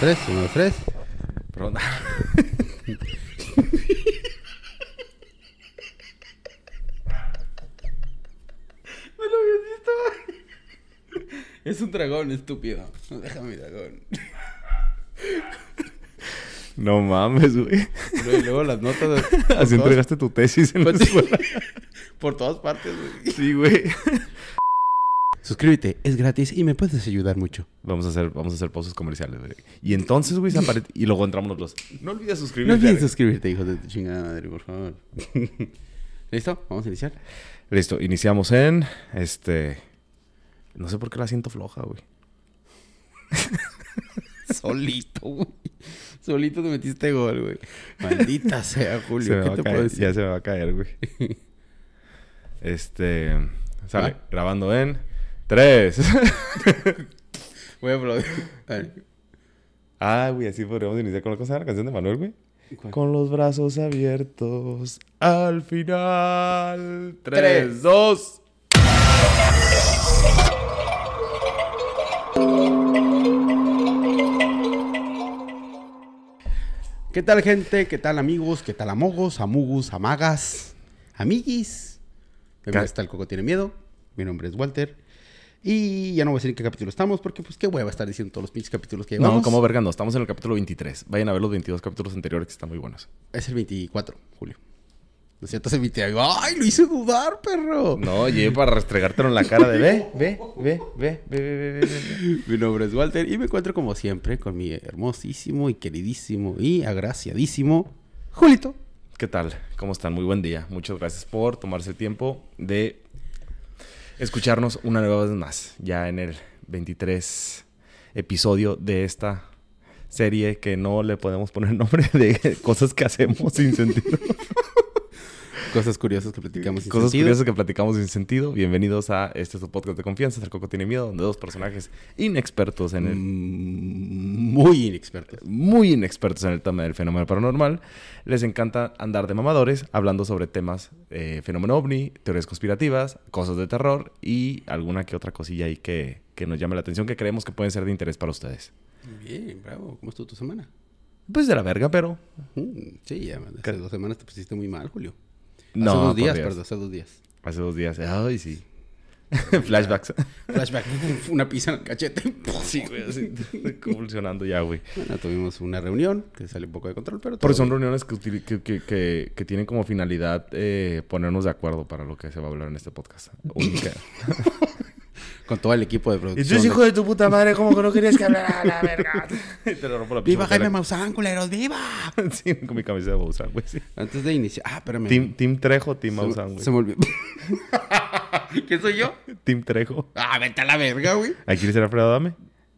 tres, uno, tres. Perdón. ¿Me lo visto? Es un dragón, estúpido. Déjame mi dragón. No mames, güey. Luego, luego las notas. Así todas- entregaste tu tesis en la Pues escuela. Por todas partes, güey. Sí, güey. Suscríbete, es gratis y me puedes ayudar mucho. Vamos a hacer, vamos a hacer pausas comerciales, güey. Y entonces, güey, se Y luego entramos los dos. No olvides suscribirte. No olvides suscribirte, hijo de tu chingada madre, por favor. ¿Listo? Vamos a iniciar. Listo, iniciamos en. Este. No sé por qué la siento floja, güey. Solito, güey. Solito te metiste gol, güey. Maldita sea, Se Julio. me ¿Qué va te puedo decir? ya se me va a caer, güey. Este. Sale, grabando en. Tres. Voy a aplaudir. Ah, güey, así podríamos iniciar con la cosa de la canción de Manuel, güey. ¿Cuál? Con los brazos abiertos al final. Tres, Tres. dos. ¿Qué tal, gente? ¿Qué tal, amigos? ¿Qué tal, amogos, amugus, amagas, amiguis? Ca está el Coco Tiene Miedo. Mi nombre es Walter. Y ya no voy a decir en qué capítulo estamos, porque pues qué hueva estar diciendo todos los pinches capítulos que llevamos. No, como verga, no. Estamos en el capítulo 23. Vayan a ver los 22 capítulos anteriores que están muy buenos. Es el 24, Julio. Lo siento, se te ¡Ay, lo hice dudar, perro! No, llegué para restregártelo en la cara de ve, ve, ve, ve, ve, ve, ve, ve. Mi nombre es Walter y me encuentro como siempre con mi hermosísimo y queridísimo y agraciadísimo Julito. ¿Qué tal? ¿Cómo están? Muy buen día. Muchas gracias por tomarse el tiempo de escucharnos una nueva vez más. Ya en el 23 episodio de esta serie que no le podemos poner nombre de cosas que hacemos sin sentido. Cosas curiosas que platicamos sin cosas sentido. curiosas que platicamos sin sentido. Bienvenidos a este su podcast de confianza, El Coco Tiene Miedo, donde dos personajes inexpertos en el... Mm, Muy inexpertos. muy inexpertos en el tema del fenómeno paranormal, les encanta andar de mamadores hablando sobre temas eh, fenómeno ovni, teorías conspirativas, cosas de terror y alguna que otra cosilla ahí que, que nos llame la atención que creemos que pueden ser de interés para ustedes. Bien, bravo. ¿Cómo estuvo tu semana? Pues de la verga, pero... Sí, ya, hace dos semanas te pusiste muy mal, Julio. No, hace dos días, Dios. perdón, hace dos días. Hace dos días. Ay, sí. Flashbacks. Flashback, una pizza en el cachete. sí, güey, así. Convulsionando ya, güey. Bueno, tuvimos una reunión que salió un poco de control, pero Porque son bien. reuniones que, utili- que, que, que- que tienen como finalidad eh, ponernos de acuerdo para lo que se va a hablar en este podcast. Única. Con todo el equipo de Y producción. tú, es hijo de tu puta madre, ¿cómo que no querías que hablara la verga? Te lo rompo la ¡Viva Jaime. Maussan, culeros! ¡Viva! Sí, con mi camisa de Maussan, güey. Sí. Antes de iniciar... Ah, espérame. Team, team Trejo, Team Maussan, güey. Se me olvidó. ¿Qué soy yo? Team Trejo. Ah, vete a la verga, güey. ¿Ahí quieres ser Alfredo Dame?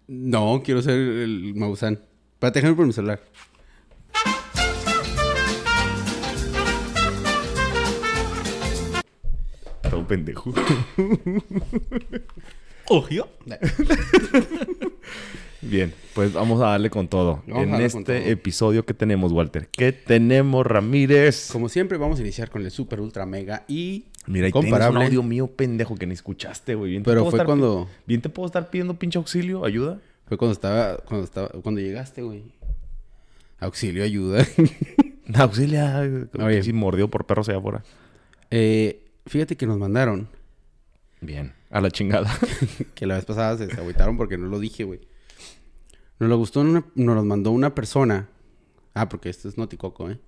No, quiero ser el Maussan. Espérate, déjame por mi celular. Un pendejo. ¿Ojo? Bien, pues vamos a darle con todo. Vamos en este todo. episodio que tenemos, Walter. ¿Qué tenemos, Ramírez? Como siempre, vamos a iniciar con el super ultra mega y Mira, ahí tienes un comparable. audio mío pendejo que ni escuchaste, güey. Bien te Pero puedo fue estar cuando Bien te puedo estar pidiendo pinche auxilio, ayuda. fue cuando estaba cuando estaba cuando llegaste, güey. Auxilio, ayuda. Auxilia. Oye. Si mordió por perros allá afuera. Eh, fíjate que nos mandaron Bien, a la chingada. que la vez pasada se, se agüitaron porque no lo dije, güey. Nos lo gustó, una- nos los mandó una persona. Ah, porque esto es Noticoco, ¿eh?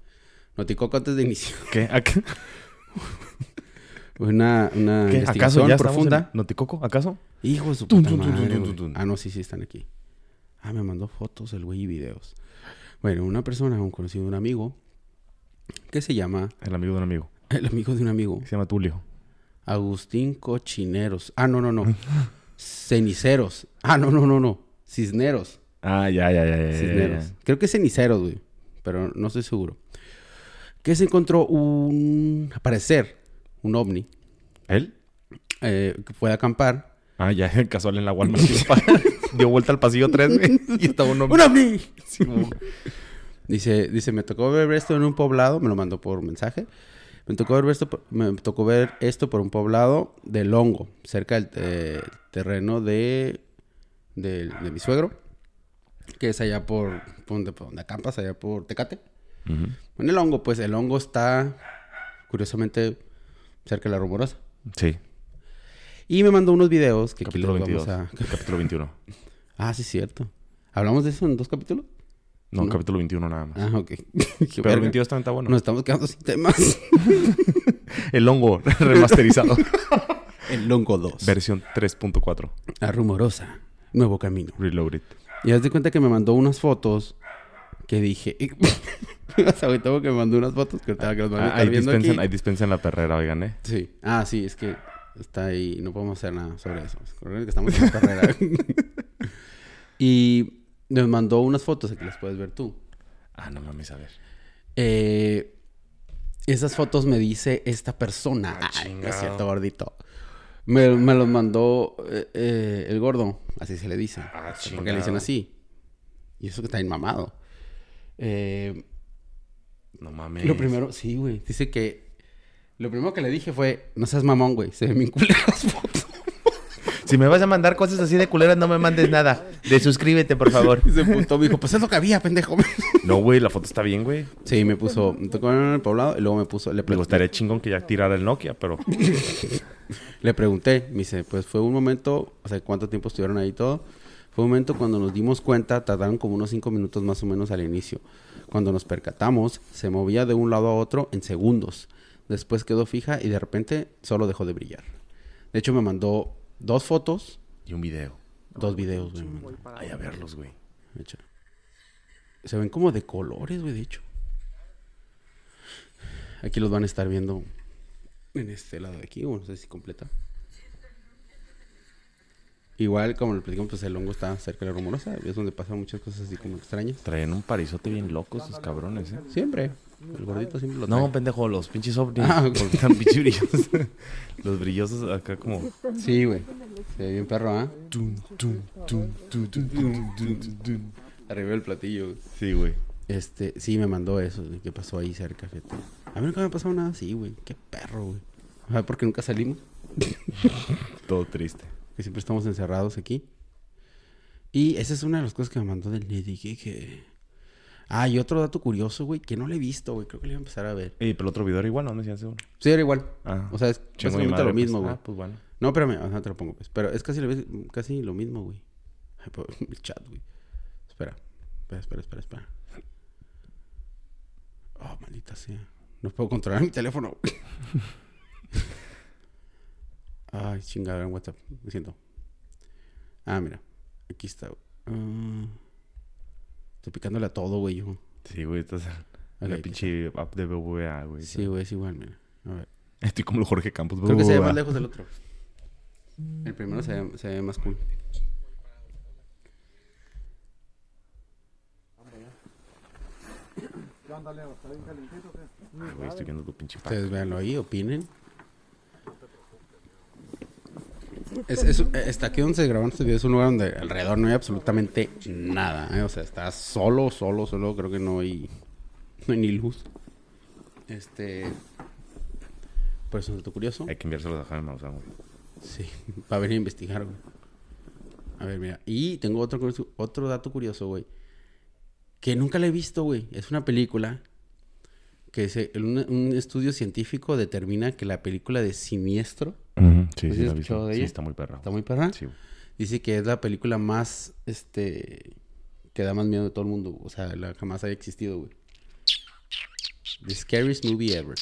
Noticoco antes de iniciar. ¿Qué? ¿A qué? Una, una ¿Qué? investigación ¿Acaso ya profunda. ¿Noticoco? ¿Acaso? Hijo de su puta madre. Ah, no, sí, sí, están aquí. Ah, me mandó fotos el güey y videos. Bueno, una persona, un conocido de un amigo, que se llama, El amigo de un amigo. el amigo de un amigo, Se llama Tulio. Agustín Cochineros. Ah, no, no, no. Ceniceros. Ah, no, no, no, no. Cisneros. Ah, ya, ya, ya, ya, Cisneros. ya. Creo que es ceniceros, güey. Pero no estoy seguro. Que se encontró un, al parecer, un ovni, ¿Él? eh, que fue a acampar. Ah, ya, casual en la Walmart. Dio vuelta al pasillo 3, güey. Y estaba un hombre. ¡Un ovni! Sí. Dice, dice, me tocó ver esto en un poblado, me lo mandó por mensaje. Me tocó ver esto, por- me tocó ver esto por un poblado de Longo, cerca del eh, terreno de, de mi suegro. que es allá por, por donde, por donde acampas, allá por Tecate. En el hongo, pues el hongo está, curiosamente, cerca de la rumorosa. Sí. Y me mandó unos videos que Capítulo aquí les 22. vamos a... Capítulo 21. Ah, sí, cierto. ¿Hablamos de eso en dos capítulos? No, No. capítulo 21 nada más. Ah, ok. Pero el verga. 22 también está bueno. Nos estamos quedando sin temas. El hongo remasterizado. el hongo 2. Versión 3.4. La rumorosa. Nuevo camino. Reloaded. Y haz de cuenta que me mandó unas fotos que dije... tengo que me mandó unas fotos que ahorita que van a Ah, estar ahí, viendo dispensen, aquí. ahí dispensen la perrera, oigan, ¿eh? Sí. Ah, sí, es que está ahí. No podemos hacer nada sobre eso. Es que estamos en la carrera. y nos mandó unas fotos que las puedes ver tú. Ah, no mames, a ver. Eh, esas fotos me dice esta persona. Ah, Ay, no es cierto, gordito. Me, me los mandó eh, eh, el gordo. Así se le dice. Ah, Porque le dicen así. Y eso que está bien mamado. Eh, No mames. lo primero, sí, güey. Dice que... Lo primero que le dije fue... No seas mamón, güey. Se ven bien fotos. Si me vas a mandar cosas así de culeras, no me mandes nada. De suscríbete, por favor. Y se puntó, me dijo, pues es lo que había, pendejo. No, güey, la foto está bien, güey. Sí, me puso, me tocó en el poblado y luego me puso, le, Me gustaría chingón que ya tirara el Nokia, pero... le pregunté, me dice, pues fue un momento, o sea, cuánto tiempo estuvieron ahí y todo. Fue un momento cuando nos dimos cuenta, tardaron como unos cinco minutos más o menos al inicio. Cuando nos percatamos, se movía de un lado a otro en segundos. Después quedó fija y de repente solo dejó de brillar. De hecho, me mandó dos fotos, Y un video. dos videos, güey. Ay, a verlos, güey. Se ven como de colores, güey, de hecho. Aquí los van a estar viendo en este lado de aquí, o no sé si completa. Igual, como le platicamos, pues el hongo está cerca de la rumorosa. Es donde pasan muchas cosas así como extrañas. Traen un parizote bien loco esos cabrones, ¿eh? Siempre. El gordito siempre lo trae. No, pendejo, los pinches ovnis. Ah, están pinches brillosos. los brillosos acá como... Sí, güey. Se ve bien perro, ¿ah? ¿eh? Arriba el platillo. Sí, güey. Este, sí, me mandó eso, que pasó ahí cerca, fíjate. A mí nunca me ha pasado nada así, güey. Qué perro, güey. A porque nunca salimos. Todo triste. Que siempre estamos encerrados aquí. Y esa es una de las cosas que me mandó del Niddy, que Ah, y otro dato curioso, güey, que no le he visto, güey. Creo que le voy a empezar a ver. Y pero el otro video era igual, ¿no? No decían uno. Sí, era igual. Ah. O sea, es básicamente madre, lo mismo, pues. güey. Ah, pues bueno. No, espérame, ajá, te lo pongo, pues. Pero es casi, lo- casi lo mismo, güey. Ay, el chat, güey. Espera. Espera, espera, espera, espera. Oh, maldita sea. No puedo controlar mi teléfono. Ay, chingada, en WhatsApp. Me siento. Ah, mira. Aquí está. güey. Ah. estoy picándole a todo, güey, yo. Sí, güey. Estás Ok, la pinche app de BBVA, güey. Sí, güey, es igual, mira. A ver. Estoy como el Jorge Campos. Creo que se ve BBVA. más lejos del otro. El primero se ve, se ve más cool. Ay, güey, estoy viendo tu pinche pack. Ustedes véanlo ahí, opinen. Es, es- está aquí donde se grabaron este video. Es un lugar donde alrededor no hay absolutamente nada. ¿eh? O sea, está solo, solo, solo. Creo que no hay, no hay ni luz. Este. Por eso es curioso. Hay que enviárselos a Jaime Maussan, güey. Sí, va a venir a investigar, güey. A ver, mira. Y tengo otro, otro dato curioso, güey. Que nunca la he visto, güey. Es una película que se, un, un estudio científico determina que la película de Siniestro, Sí, ¿Has sí, la visto. de Sí, ella? está muy perra. está muy perra, Sí, dice que es la película más, este, que da más miedo de todo el mundo. O sea, la jamás haya existido, güey. The scariest movie ever.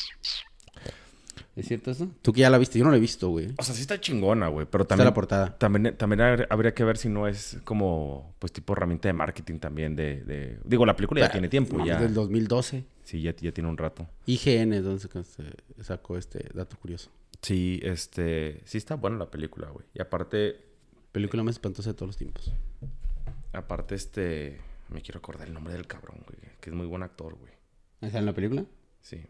¿Es cierto eso? Tú que ya la viste, yo no la he visto, güey. O sea, sí está chingona, güey. Pero Está también... la portada. También, también habr- habría que ver si no es como, pues, tipo herramienta de marketing también de... de- Digo, la película ya tiene tiempo, Mames, ya. Del 2012. Sí, ya, ya tiene un rato. IGN es donde se- se sacó este dato curioso. Sí, este... Sí está buena la película, güey. Y aparte... Película más espantosa de todos los tiempos. Aparte, este... Me quiero acordar el nombre del cabrón, güey. Que es muy buen actor, güey. ¿Está en la película? Sí.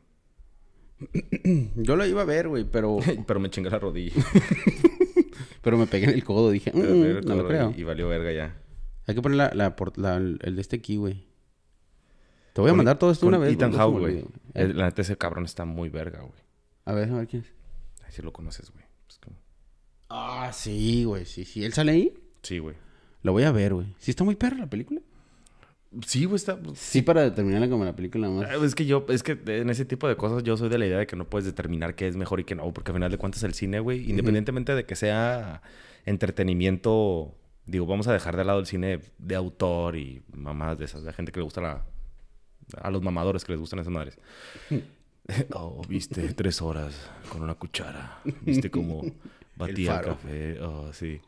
Yo la iba a ver, güey, pero, Pero me chingué la rodilla. pero me pegué en el codo. Dije, "Mm, no lo creo. Y, y valió verga ya. Hay que poner la, la, el de este aquí, güey. Te voy a Con- mandar todo esto una vez. Ethan me güey. Eh, La neta, ese cabrón está muy verga, güey. A ver, a ver quién es. Sí lo conoces, güey. Pues como- Ah, sí, güey. Sí, sí. ¿Él sale ahí? Sí, güey. Lo voy a ver, güey. ¿Sí está muy perra la película? Sí, güey, está... Sí, para determinarla como la película más. Ah, Es que yo, es que en ese tipo de cosas yo soy de la idea de que no puedes determinar qué es mejor y qué no, porque al final de cuentas el cine, güey, independientemente de que sea entretenimiento, digo, vamos a dejar de lado el cine de autor y mamadas de esas, de gente que le gusta la... A los mamadores que les gustan esas madres. oh, viste, tres horas con una cuchara. Viste cómo batía el, café. Oh, sí.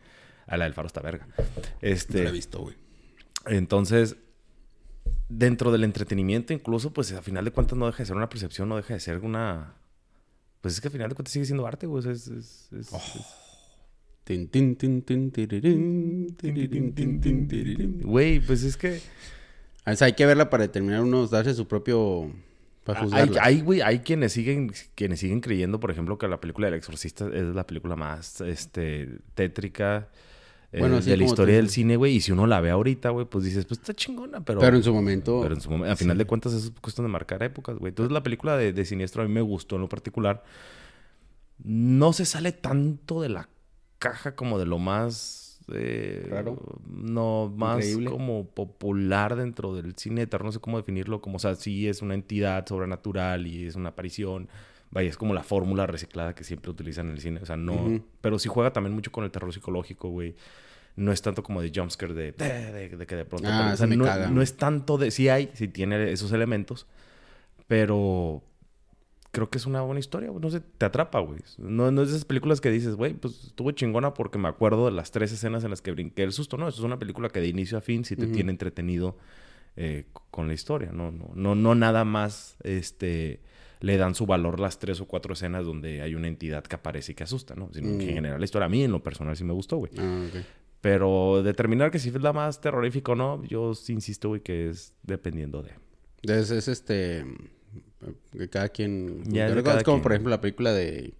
A la del faro está verga. No Este... la he visto, güey. Entonces, dentro del entretenimiento, incluso, pues a final de cuentas no deja de ser una percepción, no deja de ser una. Pues es que a final de cuentas sigue siendo arte, güey. Es, es-. Güey, pues es que. O sea, hay que verla para determinar unos, darse su propio... Para Hay, juzgarla. hay, güey, hay quienes siguen, quienes siguen creyendo, por ejemplo, que la película del exorcista es la película más este, tétrica eh, Bueno, de la historia del cine, güey. Y si uno la ve ahorita, güey, pues dices, pues está chingona, pero. Pero en su momento... Pero en su momento, a final sí. de cuentas, eso es cuestión de marcar épocas, güey. Entonces, la película de, de Siniestro a mí me gustó en lo particular. No se sale tanto de la caja como de lo más. Eh, Raro. No, más Increíble. como popular dentro del cine de terror. No sé cómo definirlo. Como, o sea, sí es una entidad sobrenatural y es una aparición. Vaya, es como la fórmula reciclada que siempre utilizan en el cine. O sea, no. Pero sí juega también mucho con el terror psicológico, güey. No es tanto como de jumpscare de, de, de- de que de pronto. Ah, o sea, ese me no, caga. no es tanto de. Sí hay, sí tiene esos elementos. Pero creo que es una buena historia, güey. No sé, te atrapa, güey. No, no es de esas películas que dices, güey, pues estuvo chingona porque me acuerdo de las tres escenas en las que brinqué el susto. No, eso es una película que de inicio a fin sí te tiene entretenido eh, con la historia. No, no, no, no nada más este, le dan su valor las tres o cuatro escenas donde hay una entidad que aparece y que asusta, ¿no? Sino que en Mm. general la historia a mí en lo personal sí me gustó, güey. Ah. Pero determinar que si es la más terrorífica o no, yo sí insisto, güey, que es dependiendo de... Es, es este... Que cada quien... Ya yo recuerdo- es como, quien. por ejemplo, la película de...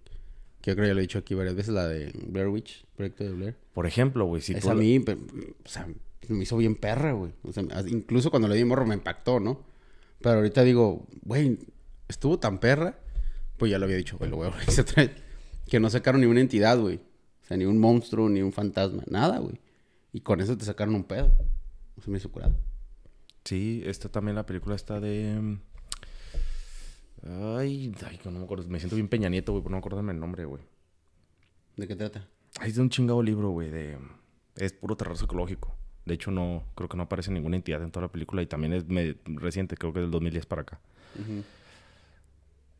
Que yo creo que ya lo he dicho aquí varias veces, la de Blair Witch, Proyecto de Blair. Por ejemplo, güey, si. Esa a mí, o sea, me hizo bien perra, güey. O sea, incluso cuando le di morro me impactó, ¿no? Pero ahorita digo, güey, estuvo tan perra. Pues ya lo había dicho, güey, lo voy a volver a traer, Que no sacaron ni una entidad, güey. O sea, ni un monstruo, ni un fantasma, nada, güey. Y con eso te sacaron un pedo. Se me hizo curado. Sí, esta también la película está de... Ay, ay, no me acuerdo. Me siento bien Peña Nieto, güey, por no acordarme el nombre, güey. ¿De qué trata? Ay, es de un chingado libro, güey, de... Es puro terror psicológico. De hecho, no... Creo que no aparece ninguna entidad en toda la película y también es reciente, creo que del 2010 para acá. Ujú.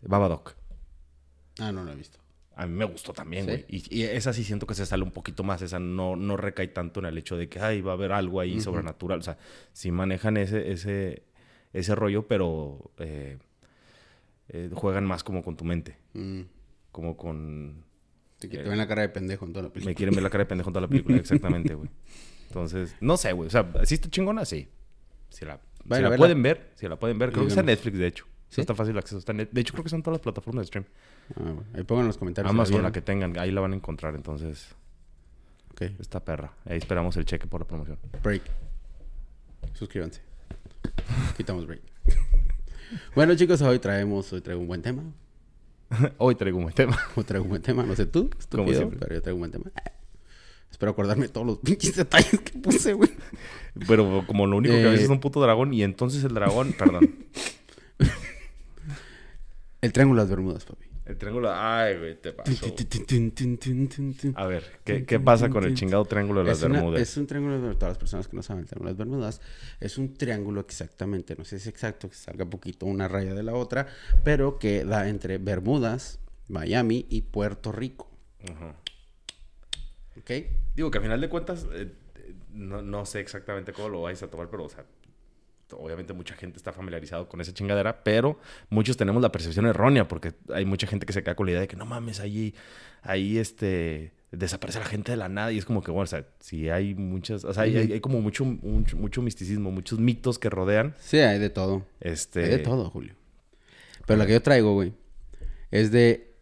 Babadook. Ah, no lo he visto. A mí me gustó también, ¿Sí? güey. Y, y esa sí siento que se sale un poquito más. Esa no, no recae tanto en el hecho de que, ay, va a haber algo ahí sobrenatural. O sea, sí manejan ese, ese, ese rollo, pero eh, eh, juegan más como con tu mente. Mm. Como con... Te, te Eh, ven la cara de pendejo en toda la Me película. quieren ver la cara de pendejo en toda la película. Exactamente, güey. Entonces, no sé, güey. O sea, ¿sí está chingona? Sí. Si la, si la pueden ver, si la pueden ver. Creo que está en. Netflix, de hecho. ¿Sí? Está fácil acceso. Está en Net- de hecho, creo que están todas las plataformas de stream. Ah, bueno. Ahí pongan en los comentarios. Amazon, la vieron. que tengan. Ahí la van a encontrar. Entonces, Ok. esta perra. Ahí esperamos el cheque por la promoción. Break. Suscríbanse. Quitamos break. bueno, chicos, hoy traemos, hoy traigo un buen tema. Hoy traigo un buen tema. Hoy traigo un buen tema. No sé tú, estúpido, siempre. pero yo traigo un buen tema. Espero acordarme de todos los pinches detalles que puse, güey. Pero como lo único que a veces Eh. es un puto dragón y entonces el dragón, perdón. El Triángulo de las Bermudas, papi. El triángulo, ay, güey, te pasó. A ver, ¿qué, qué pasa con el chingado triángulo de las Es, una- Bermudas? es un triángulo de todas las personas que no saben el triángulo de las Bermudas. Es un triángulo exactamente, no sé si es exacto, que salga poquito una raya de la otra, pero que da entre Bermudas, Miami y Puerto Rico. Ajá. ¿Ok? Digo que a final de cuentas, eh, eh, no, no sé exactamente cómo lo vais a tomar, pero, o sea, obviamente mucha gente está familiarizado con esa chingadera, pero muchos tenemos la percepción errónea, porque hay mucha gente que se queda con la idea de que no mames, ahí, ahí, este, desaparece la gente de la nada, y es como que, bueno, o sea, si hay muchas, o sea, hay, hay- hay como mucho, mucho, mucho misticismo, muchos mitos que rodean, Sí, hay de todo. este... Hay de todo, Julio. Pero la que yo traigo, güey, es de,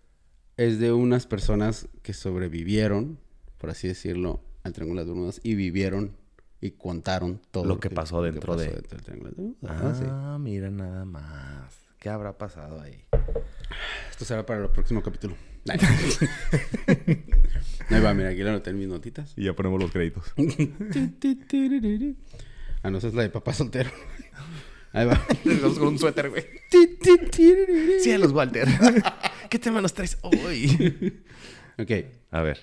es de unas personas que sobrevivieron, por así decirlo, al Triángulo de las Bermudas y vivieron y contaron todo Lo que pasó dentro de- del Triángulo de las Bermudas. Ah, Ah, sí. mira nada más. ¿Qué habrá pasado ahí? Esto será para el próximo capítulo. Ahí va, mira, aquí lo anoté en mis notitas. Y ya ponemos los créditos. Ah, no, esa es la de papá soltero. Ahí va. Con un suéter, güey. Cielos, Walter. ¿Qué tema nos traes hoy? ok. A ver,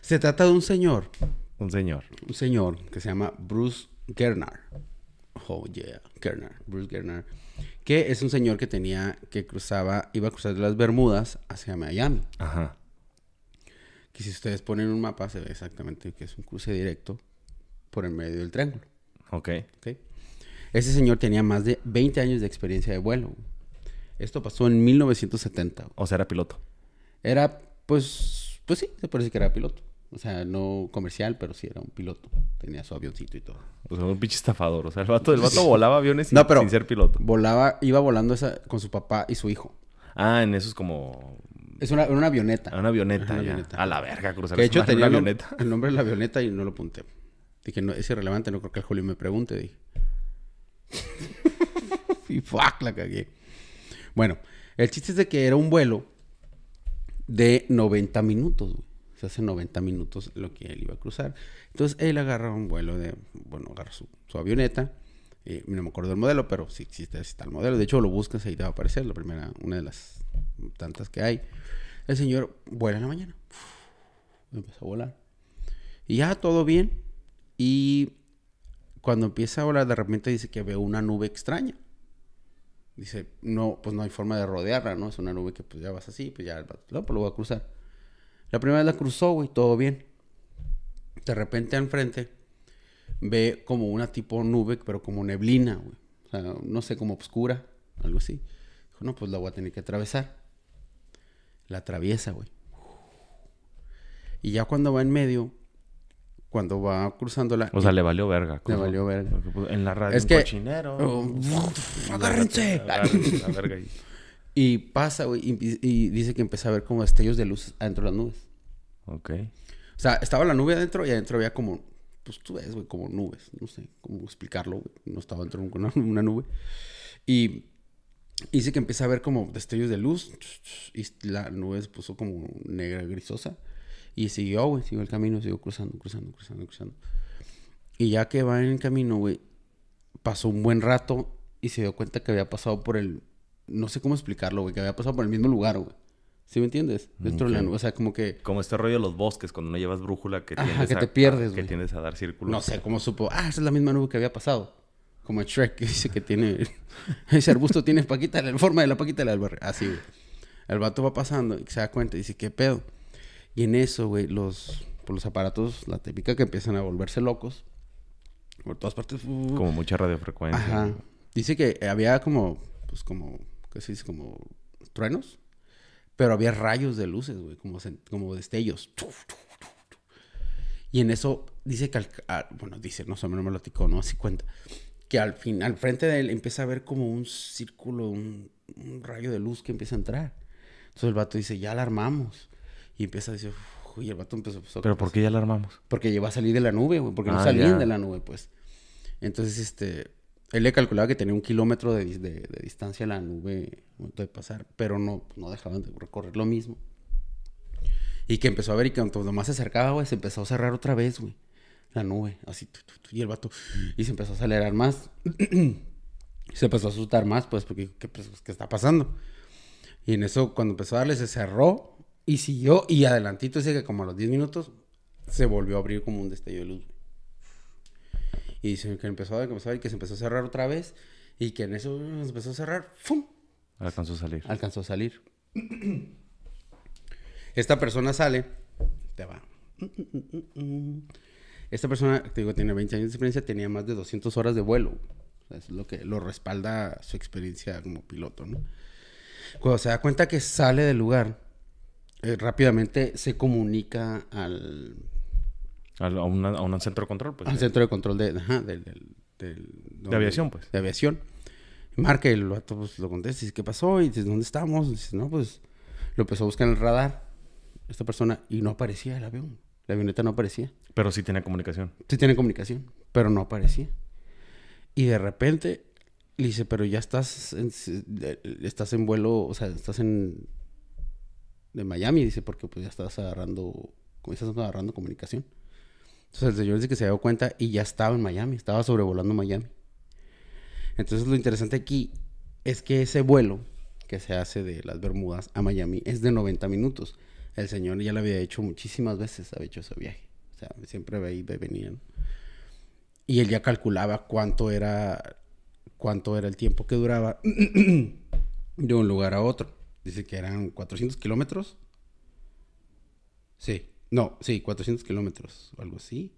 Se trata de un señor, un señor. un señor que se llama Bruce Gernard. Oh, yeah, Gernard, Bruce Gernard. Que es un señor que tenía, que cruzaba, iba a cruzar de las Bermudas hacia Miami. Ajá. Que si ustedes ponen un mapa, se ve exactamente que es un cruce directo por el medio del triángulo. Ok. ¿ok? Ese señor tenía más de 20 años de experiencia de vuelo. Esto pasó en 1970. güey. O sea, era piloto. Era, pues, pues sí, se parece que era piloto. O sea, no comercial, pero sí era un piloto. Tenía su avioncito y todo. O sea, un pinche estafador. O sea, el vato, el vato volaba aviones sin, No, pero- sin ser piloto. Volaba, iba volando esa, con su papá y su hijo. Ah, en eso es como... Es una, una avioneta. Una avioneta, una ya. avioneta. A la verga, cruzar Que de hecho tenía una avioneta. el nombre de la avioneta y no lo apunté. Dije, no, es irrelevante, no creo que el Julio me pregunte. Dije. y fuck, la cagué. Bueno, el chiste es de que era un vuelo de 90 minutos, güey. Hace 90 minutos lo que él iba a cruzar. Entonces él agarra un vuelo de, bueno, agarra su, avioneta. eh, no me acuerdo del modelo, pero sí existe, sí está el modelo. De hecho, lo buscas ahí te va a aparecer, la primera, una de las tantas que hay. El señor vuela en la mañana. Empezó a volar. Y ya todo bien. Y cuando empieza a volar, de repente dice que ve una nube extraña. Dice, no, pues no hay forma de rodearla, ¿no? Es una nube que pues ya vas así, pues ya no, pues lo voy a cruzar. La primera vez la cruzó, güey, todo bien. De repente al frente ve como una tipo nube, pero como neblina, güey. O sea, no sé, como oscura, algo así. Dijo, no, pues la voy a tener que atravesar. La atraviesa, güey. Y ya cuando va en medio, cuando va cruzándola. O sea, le valió verga. Le valió verga. Pues, En la radio Es un que- cochinero. Oh, ¡Agárrense! La verga ahí. Y pasa, güey, y, y dice que empezó a ver como destellos de luz adentro de las nubes. Ok. O sea, estaba la nube adentro y adentro había como, pues tú ves, güey, como nubes. No sé cómo explicarlo, güey. No estaba dentro de una, una nube. Y dice que empieza a ver como destellos de luz y la nube se puso como negra, grisosa. Y siguió, güey, siguió el camino, siguió cruzando, cruzando, cruzando, cruzando. Y ya que va en el camino, güey, pasó un buen rato y se dio cuenta que había pasado por el... No sé cómo explicarlo, güey, que había pasado por el mismo lugar, güey. ¿Sí me entiendes? Dentro de la o sea, como que... Como este rollo de los bosques, cuando no llevas brújula, que Ajá, tiendes que a, te pierdes, Que güey. tiendes a dar círculos. No sé cómo supo. Ah, esa es la misma nube que había pasado. Como Shrek que dice que tiene. Ese arbusto tiene paquita, la forma de la paquita del barrio. Así, güey. El vato va pasando y se da cuenta y dice, ¿qué pedo? Y en eso, güey, los, pues, los aparatos, la típica que empiezan a volverse locos. Por todas partes. uh, Como mucha radiofrecuencia. Ajá. Dice que había como, pues como, ¿qué se dice? Como truenos. Pero había rayos de luces, güey, como, como destellos. Y en eso dice que, al, a- bueno, dice, no sé, no me lo ticó, no así cuenta, que al fin, al frente de él empieza a ver como un círculo, un, un rayo de luz que empieza a entrar. Entonces el vato dice, ya la armamos. Y empieza a decir, "Uf", y el vato empezó, empezó- Pero ¿por qué ya la armamos? porque iba a salir de la nube, güey, porque no Ah, salían ya. de la nube, pues. Entonces, este, él le calculaba que tenía un kilómetro de, de- distancia la nube de pasar, pero no, no dejaban de recorrer lo mismo. Y que empezó a ver y que cuanto más se acercaba, güey, se empezó a cerrar otra vez, güey. La nube, así, y el vato, y se empezó a acelerar más. se empezó a asustar más, pues, porque, ¿qué, pues, ¿qué está pasando? Y en eso, cuando empezó a darle, se cerró y siguió. Y adelantito, dice que como a los 10 minutos, se volvió a abrir como un destello de luz. güey. Y dice que empezó a y que se empezó a cerrar otra vez. Y que en eso se empezó a cerrar, ¡fum! Alcanzó a salir. Alcanzó a salir. Esta persona sale, te va. Esta persona, te digo, tiene 20 años de experiencia, tenía más de 200 horas de vuelo. O sea, es lo que lo respalda su experiencia como piloto, ¿no? Cuando se da cuenta que sale del lugar, eh, rápidamente se comunica Al- A, una- a un centro de control, pues. al centro de control de, ajá, del, del- del- De aviación, pues. de aviación. Marca y el vato pues, lo contesta y dice, ¿qué pasó? Y dice, ¿dónde estamos? Y dice, no, pues lo empezó a buscar en el radar esta persona y no aparecía el avión. La avioneta no aparecía. Pero sí tenía comunicación. Sí tiene comunicación, pero no aparecía. Y de repente le dice, pero ya estás en, estás en vuelo, o sea, estás en de Miami, dice, porque pues ya estás agarrando, estás agarrando comunicación. Entonces el señor dice que se dio cuenta y ya estaba en Miami, estaba sobrevolando Miami. Entonces lo interesante aquí es que ese vuelo que se hace de las Bermudas a Miami es de 90 minutos. El señor ya lo había hecho muchísimas veces, había hecho ese viaje. O sea, siempre iba y venía. Y él ya calculaba cuánto era, cuánto era el tiempo que duraba de un lugar a otro. Dice que eran 400 kilómetros. Sí, no, sí, 400 kilómetros o algo así.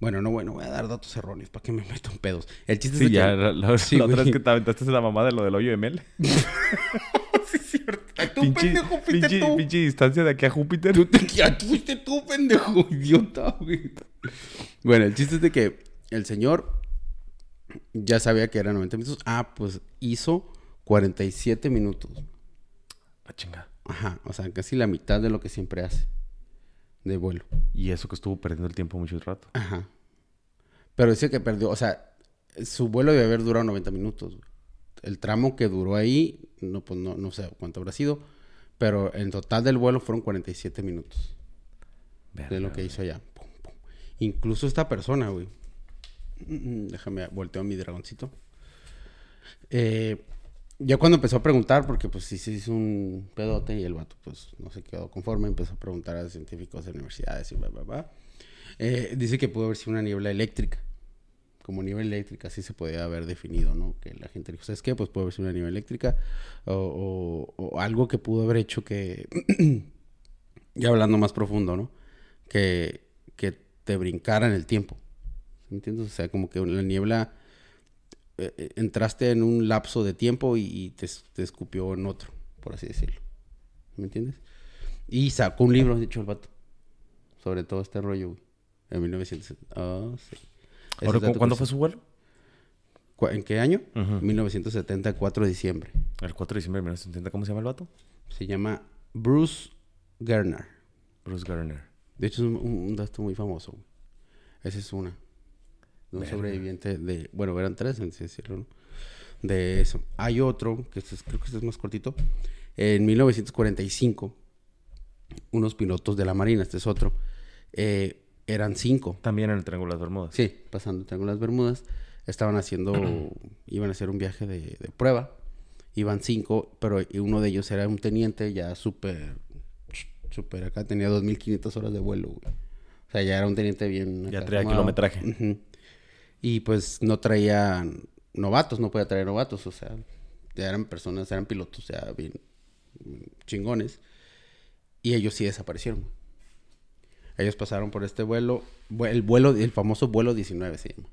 Bueno, no, bueno, voy a dar datos erróneos para que me metan pedos. El chiste Sí, es de ya, que... la, la- Sí, la otra vez que te aventaste la mamá de lo del hoyo de Mel. sí, es cierto. Tú, Pinche, pendejo, fuiste pinche, tú. pinche distancia de aquí a Júpiter. Tú te- ya fuiste tú, pendejo, idiota, güey. Bueno, el chiste es de que el señor ya sabía que eran 90 minutos. Ah, pues hizo 47 minutos. Ah, chinga. Ajá, o sea, casi la mitad de lo que siempre hace de vuelo. Y eso que estuvo perdiendo el tiempo mucho rato. Ajá. Pero dice que perdió, o sea, su vuelo debe haber durado 90 minutos. El tramo que duró ahí, no, pues no, no sé cuánto habrá sido, pero en total del vuelo fueron 47 minutos de lo que hizo allá. Pum, pum. Incluso esta persona, güey. Mm, mm, Déjame, volteo a mi dragoncito. Eh, ya cuando empezó a preguntar, porque pues sí se hizo un pedote y el vato pues no se quedó conforme, empezó a preguntar a científicos de universidades y bla, bla, bla. Eh, dice que pudo haber sido una niebla eléctrica. Como niebla eléctrica así se podía haber definido, ¿no? Que la gente dijo, ¿sabes qué? Pues puede haber sido una niebla eléctrica o, algo que pudo haber hecho que, ya hablando más profundo, ¿no? Que, que te brincara en el tiempo. ¿Me entiendes? O sea, como que la niebla eh, eh, entraste en un lapso de tiempo y, y te, es- te escupió en otro, por así decirlo. ¿Me entiendes? Y sacó un libro, de hecho, el vato, sobre todo este rollo, güey. En 1970. Ah, sí. Ahora, ¿Cuándo fue su vuelo? ¿Cu- ¿En qué año? Ujú. 1974 de diciembre. El 4 de diciembre de 1970. ¿Cómo se llama el vato? Se llama Bruce Gerner. Bruce Garner. De hecho, es un, un- dato muy famoso. Esa es una. De un Verga. sobreviviente de... Bueno, eran tres, en sí decirlo, ¿no? De eso. Hay otro, que este es- creo que este es más cortito. En 1945, unos pilotos de la Marina, este es otro, eh, eran cinco. También en el Triángulo de las Bermudas. Sí, pasando el Triángulo de las Bermudas. Estaban haciendo... iban a hacer un viaje de, de prueba. Iban cinco, pero uno de ellos era un teniente ya súper... Súper acá, tenía 2.500 horas de vuelo, güey. O sea, ya era un teniente bien... Ya traía kilometraje. Ujú. Y pues no traían novatos, no podía traer novatos, o sea, eran personas, eran pilotos ya bien chingones. Y ellos sí desaparecieron. Ellos pasaron por este vuelo, vue- el vuelo, el famoso vuelo 19 se llama.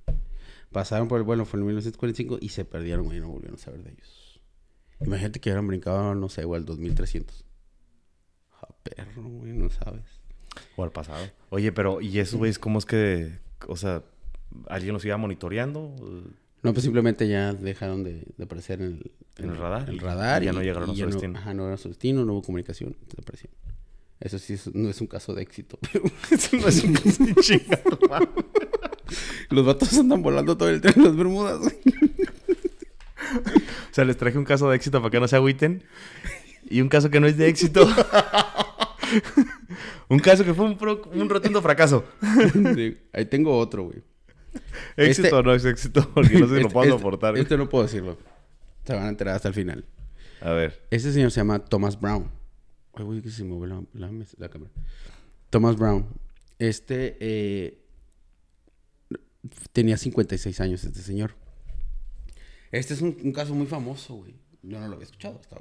Pasaron por el vuelo, fue en 1945 y se perdieron, güey, no volvieron a saber de ellos. Imagínate que hubieran brincado, no sé, güey, al 2300. Ah, perro, güey, no sabes. O al pasado. Oye, pero ¿y esos güeyes cómo es que... O sea, ¿alguien los iba monitoreando? No, pues simplemente ya dejaron de, de aparecer en el, ¿En el radar? el radar Y ya no llegaron a su no- destino. ajá, no era su destino, no hubo comunicación, desaparecieron. Eso sí es- no es un caso de éxito. Eso no es un caso de chinga tu madre. Los vatos andan volando todo el tren en las Bermudas. O sea, les traje un caso de éxito para que no se agüiten. Y un caso que no es de éxito. un caso que fue un, pro- un rotundo fracaso. Ahí tengo otro, güey. ¿Éxito Este- o no es éxito? Porque no sé si lo Este- puedo este- soportar. Este no puedo decirlo. Se van a enterar hasta el final. A ver. Este señor se llama Thomas Brown. Ay, güey, que se movió la, la cámara. Thomas Brown. Este eh, tenía 56 años, este señor. Este es un, un caso muy famoso, güey. Yo no lo había escuchado hasta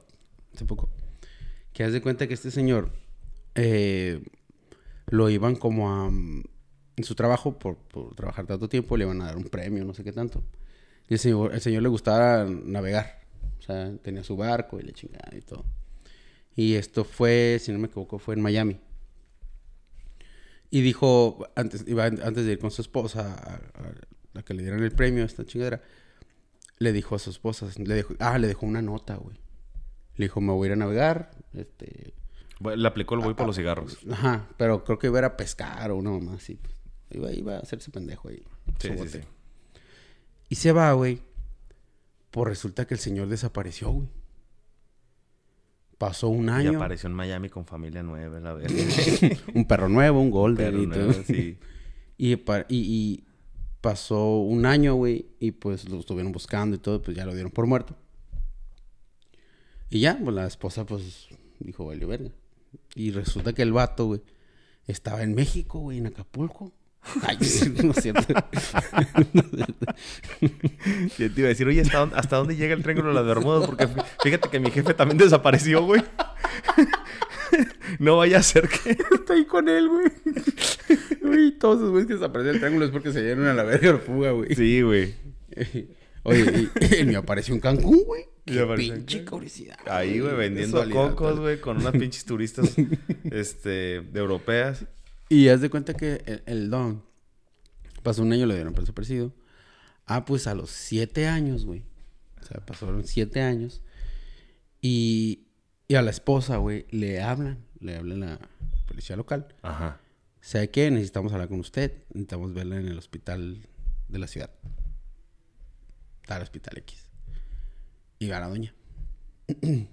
hace poco. Que haz de cuenta que este señor eh, lo iban como a... En su trabajo, por, por trabajar tanto tiempo, le iban a dar un premio, no sé qué tanto. Y el señor, el señor le gustaba navegar. O sea, tenía su barco y le chingada y todo. Y esto fue, si no me equivoco, fue en Miami. Y dijo, antes, iba, antes de ir con su esposa a, a- a que le dieran el premio a esta chingadera, le dijo a su esposa, le dejó, ah, le dejó una nota, güey. Le dijo, me voy a ir a navegar, este, Le aplicó el voy por los cigarros. ajá, pero creo que iba a ir a pescar o una mamá así. pues. Iba, iba a hacerse pendejo ahí. Sí, sí. Y se va, güey. Pues resulta que el señor desapareció, güey. Pasó un Y año. apareció en Miami con familia nueva, la verga. un perro nuevo, un golden y todo. sí. Y, pa- y, y pasó un año, güey, y pues lo estuvieron buscando y todo, pues ya lo dieron por muerto. Y ya, pues la esposa, pues, dijo, valió verga. Y resulta que el vato, güey, estaba en México, güey, en Acapulco. Ay, no es cierto. Yo te iba a decir, oye, ¿hasta dónde, hasta dónde llega el triángulo de las Bermudas? Porque fí- fíjate que mi jefe también desapareció, güey. No vaya a ser que... Ahí con él, güey. Uy, todos esos güeyes que desaparecieron del triángulo es porque se dieron a la verga la fuga, güey. Sí, güey. Oye, y el mío apareció en Cancún, güey. Qué pinche curiosidad. Ahí, güey, vendiendo cocos, güey, con unas pinches turistas este, de europeas. Y haz de cuenta que el, el don pasó un año, le dieron por desaparecido. Ah, pues a los siete años, güey. O sea, pasaron siete años. Y, y a la esposa, güey, le hablan. Le hablan a la policía local. Ajá. ¿Sabe qué? Necesitamos hablar con usted. Necesitamos verla en el hospital de la ciudad. Está el hospital X. Y va la doña.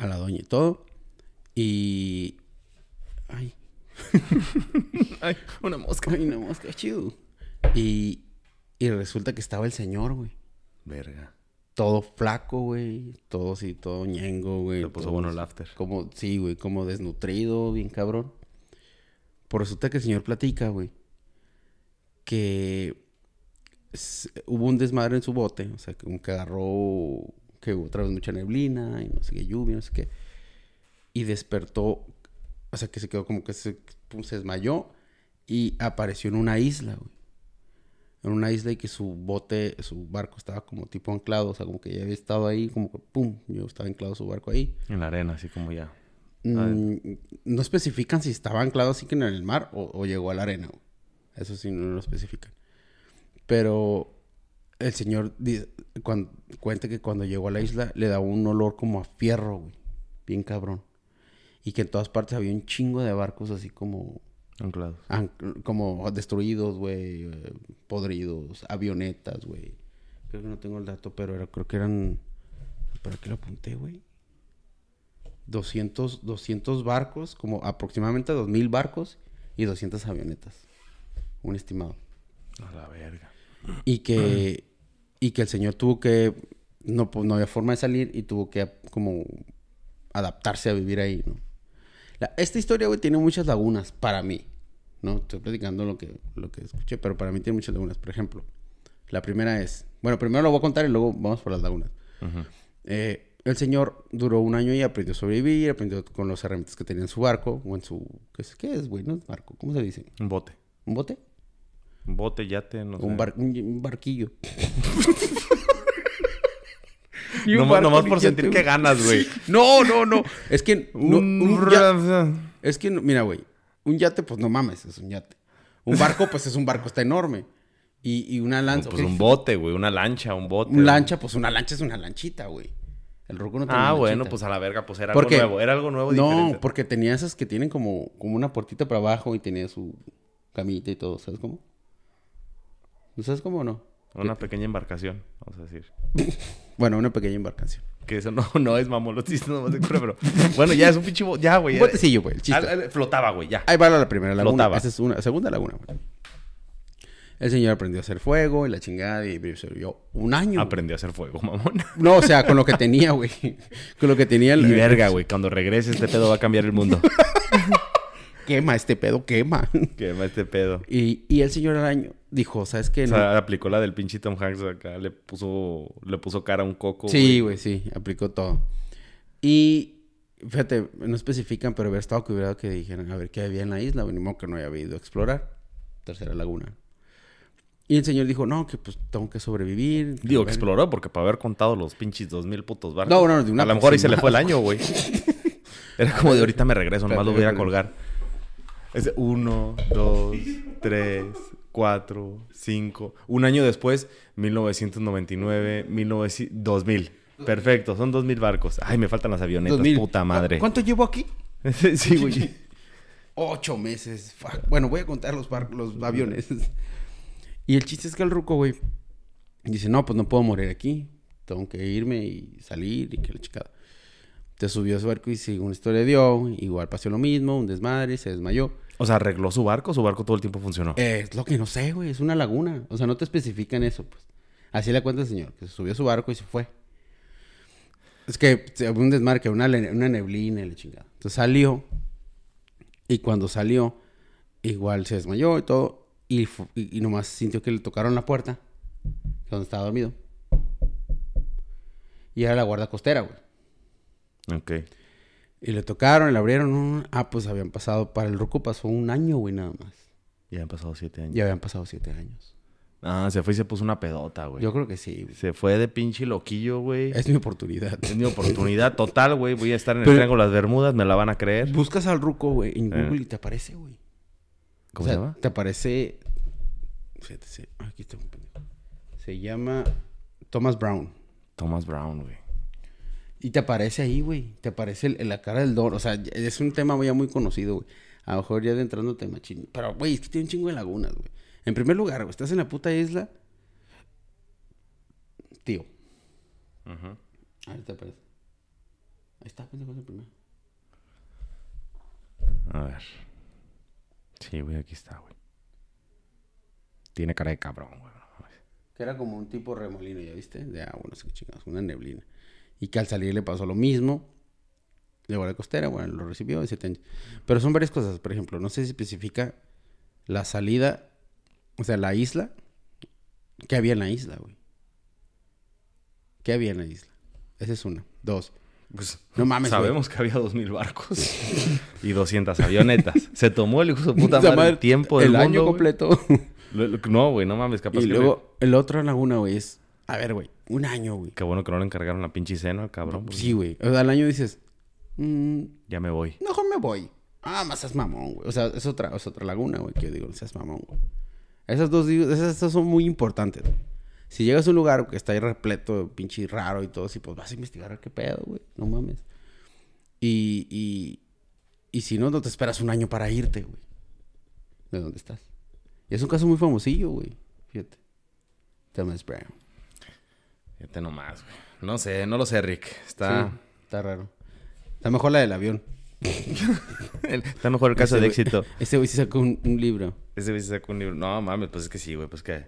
va la doña y todo. Y. Ay. Ay, una mosca. Ay, no, mosca, chido. Y, y resulta que estaba el señor, güey. Verga. Todo flaco, güey. Todo así, todo ñengo, güey. Le puso todo bueno el after. Como, sí, güey, como desnutrido, bien cabrón. Por resulta que el señor platica, güey, que hubo un desmadre en su bote. O sea, que como que agarró, que hubo otra vez mucha neblina y no sé qué, lluvia, no sé qué. Y despertó, o sea, que se quedó como que se, pum, se desmayó y apareció en una isla, güey. En una isla y que su bote, su barco estaba como tipo anclado, o sea, como que ya había estado ahí, como que pum, yo estaba anclado su barco ahí. En la arena, así como ya. Mm, no especifican si estaba anclado así que en el mar o, o llegó a la arena. güey. Eso sí no lo especifican. Pero el señor dice- cuenta que cuando llegó a la isla le daba un olor como a fierro, güey. Bien cabrón. Y que en todas partes había un chingo de barcos así como, Anclados. an- como destruidos, güey. eh, podridos, avionetas, güey. Creo que no tengo el dato, pero era, creo que eran... ¿Para qué lo apunté, güey? 200, 200 barcos, como aproximadamente 2000 barcos y 200 avionetas. Un estimado. A la verga. Y que, y que el señor tuvo que, no, pues, no había forma de salir y tuvo que como adaptarse a vivir ahí, ¿no? La- esta historia, güey, tiene muchas lagunas para mí, ¿no? Estoy platicando lo que, lo que escuché, pero para mí tiene muchas lagunas. Por ejemplo, la primera es, bueno, primero lo voy a contar y luego vamos por las lagunas. Eh, el señor duró un año y aprendió a sobrevivir, aprendió con las herramientas que tenía en su barco o en su... ¿Qué es, qué es güey? No es barco, ¿cómo se dice? Un bote. ¿Un bote? Un bote, yate, no sé. Un, bar- un, un barquillo. Nomás, nomás por sentir que ganas, güey. No, no, no. Es que... no, Un... un es que, mira, güey. Un yate, pues no mames, es un yate. Un barco, pues es un barco, está enorme. Y, y una lanza... Pues un bote, güey. Una lancha, un bote. Un lancha, pues una lancha es una lanchita, güey. El roco no tiene Ah, bueno, pues a la verga, pues era Porque- algo nuevo. Era algo nuevo No, diferente. porque tenía esas que tienen como, como una puertita para abajo y tenía su camita y todo, ¿sabes cómo? ¿No sabes cómo o no? Una pequeña embarcación, vamos a decir. Bueno, una pequeña embarcación. Que eso no, no es mamolotista, nomás de cura, pero... Bueno, ya es un pinche... Ya, güey. Un botecillo, güey, Flotaba, güey, ya. Ahí va la primera laguna. Flotaba. Esa es una segunda laguna, güey. El señor aprendió a hacer fuego y la chingada y vivió un año. Aprendí a hacer fuego, mamón. No, o sea, con lo que tenía, güey. Con lo que tenía. el- Y verga, güey. Cuando regrese este pedo va a cambiar el mundo. Quema, este pedo quema. que va este pedo. Y, y el señor al año dijo, ¿sabes qué? O No- sea, aplicó la del pinche Tom Hanks acá. Le puso, le puso cara a un coco. Sí, güey, sí, aplicó todo. Y fíjate, no especifican, pero hubiera estado hubiera que dijeran, a ver qué había en la isla, venimos que no había ido a explorar. Tercera laguna. Y el señor dijo, no, que pues tengo que sobrevivir. Digo, que exploró porque para haber contado los pinches dos mil putos barcos. No, no, de una A lo mejor ahí se le fue el año, güey. Era como de ahorita me regreso, nomás lo voy a colgar. Es de uno, dos, tres, cuatro, cinco. Un año después, 1999, 1900, 2000. Perfecto, son 2000 barcos. Ay, me faltan las avionetas, 2000. puta madre. ¿Cuánto llevo aquí? sí, güey. Ocho meses. Fuck. Bueno, voy a contar los, los aviones. y el chiste es que el ruco, güey, dice, no, pues no puedo morir aquí. Tengo que irme y salir y que la chicada. Te subió a su barco y según la historia dio, igual pasó lo mismo, un desmadre, se desmayó. O sea, arregló su barco, su barco todo el tiempo funcionó. Eh, es lo que no sé, güey. Es una laguna. O sea, no te especifican eso, pues. Así le cuenta el señor, que se subió a su barco y se fue. Es que se- un desmarque, una, le- una neblina y la chingada. Entonces salió. Y cuando salió, igual se desmayó y todo. Y, y, y nomás sintió que le tocaron la puerta, donde estaba dormido. Y era la guarda costera, güey. Ok. Y le tocaron, y le abrieron. Ah, pues habían pasado, para el Ruco pasó un año, güey, nada más. Ya han pasado siete años. Ya habían pasado siete años. Ah, se fue y se puso una pedota, güey. Yo creo que sí, güey. Se fue de pinche loquillo, güey. Es mi oportunidad. Es mi oportunidad total, güey. Voy a estar en el Pero- Triángulo de las Bermudas, me la van a creer. Buscas al Ruco, güey, en Eh. Google y te aparece, güey. ¿Cómo O sea, se llama? Te aparece. Fíjate, sí. Aquí está un pendejo. Se llama Thomas Brown. Thomas Brown, güey. Y te aparece ahí, güey. Te aparece el- en la cara del don. O sea, es un tema ya muy conocido, güey. A lo mejor ya de entrando te machín. Pero, güey, es que tiene un chingo de lagunas, güey. En primer lugar, güey, estás en la puta isla. Tío. Ujú. Ahí te aparece. Ahí está, pendejo, el primero. A ver. Sí, güey, aquí está, güey. Tiene cara de cabrón, güey. Que era como un tipo remolino, ¿ya viste? De agua, no sé qué chingados, una neblina. Y que al salir le pasó lo mismo. De guardia costera, bueno, lo recibió siete años. Pero son varias cosas. Por ejemplo, no sé si especifica la salida, o sea, la isla. ¿Qué había en la isla, güey? ¿Qué había en la isla? Esa es una. Dos. Pues No mames, güey. Sabemos que había dos mil barcos y 200 avionetas. Se tomó el hijo de puta madre, el tiempo el del año mundo, güey. completo. No, güey, no mames, capaz y que luego, el otro laguna, güey, es... A ver, güey, un año, güey. Qué bueno que no le encargaron la pinche cena cabrón. porque Sí, güey. O sea, al año dices... mm, Ya me voy. Mejor me voy. Ah, más seas mamón, güey. O sea, es otra, es otra laguna, güey, que yo digo, seas mamón, güey. Esas dos, esas, esas son muy importantes, güey. Si llegas a un lugar que está ahí repleto, pinche raro y todo así, pues vas a investigar qué pedo, güey. No mames. Y, y, y si no, no te esperas un año para irte, güey. ¿De dónde estás? Y es un caso muy famosillo, güey. Fíjate. Thomas Brown. Fíjate nomás, güey. No sé, no lo sé, Rick. Está, Sí, está raro. Está mejor la del avión. está mejor el caso Ese de güey- éxito. Ese güey sí sacó un, un libro. Ese güey se sacó un libro. No, mames, pues es que sí, güey, pues qué.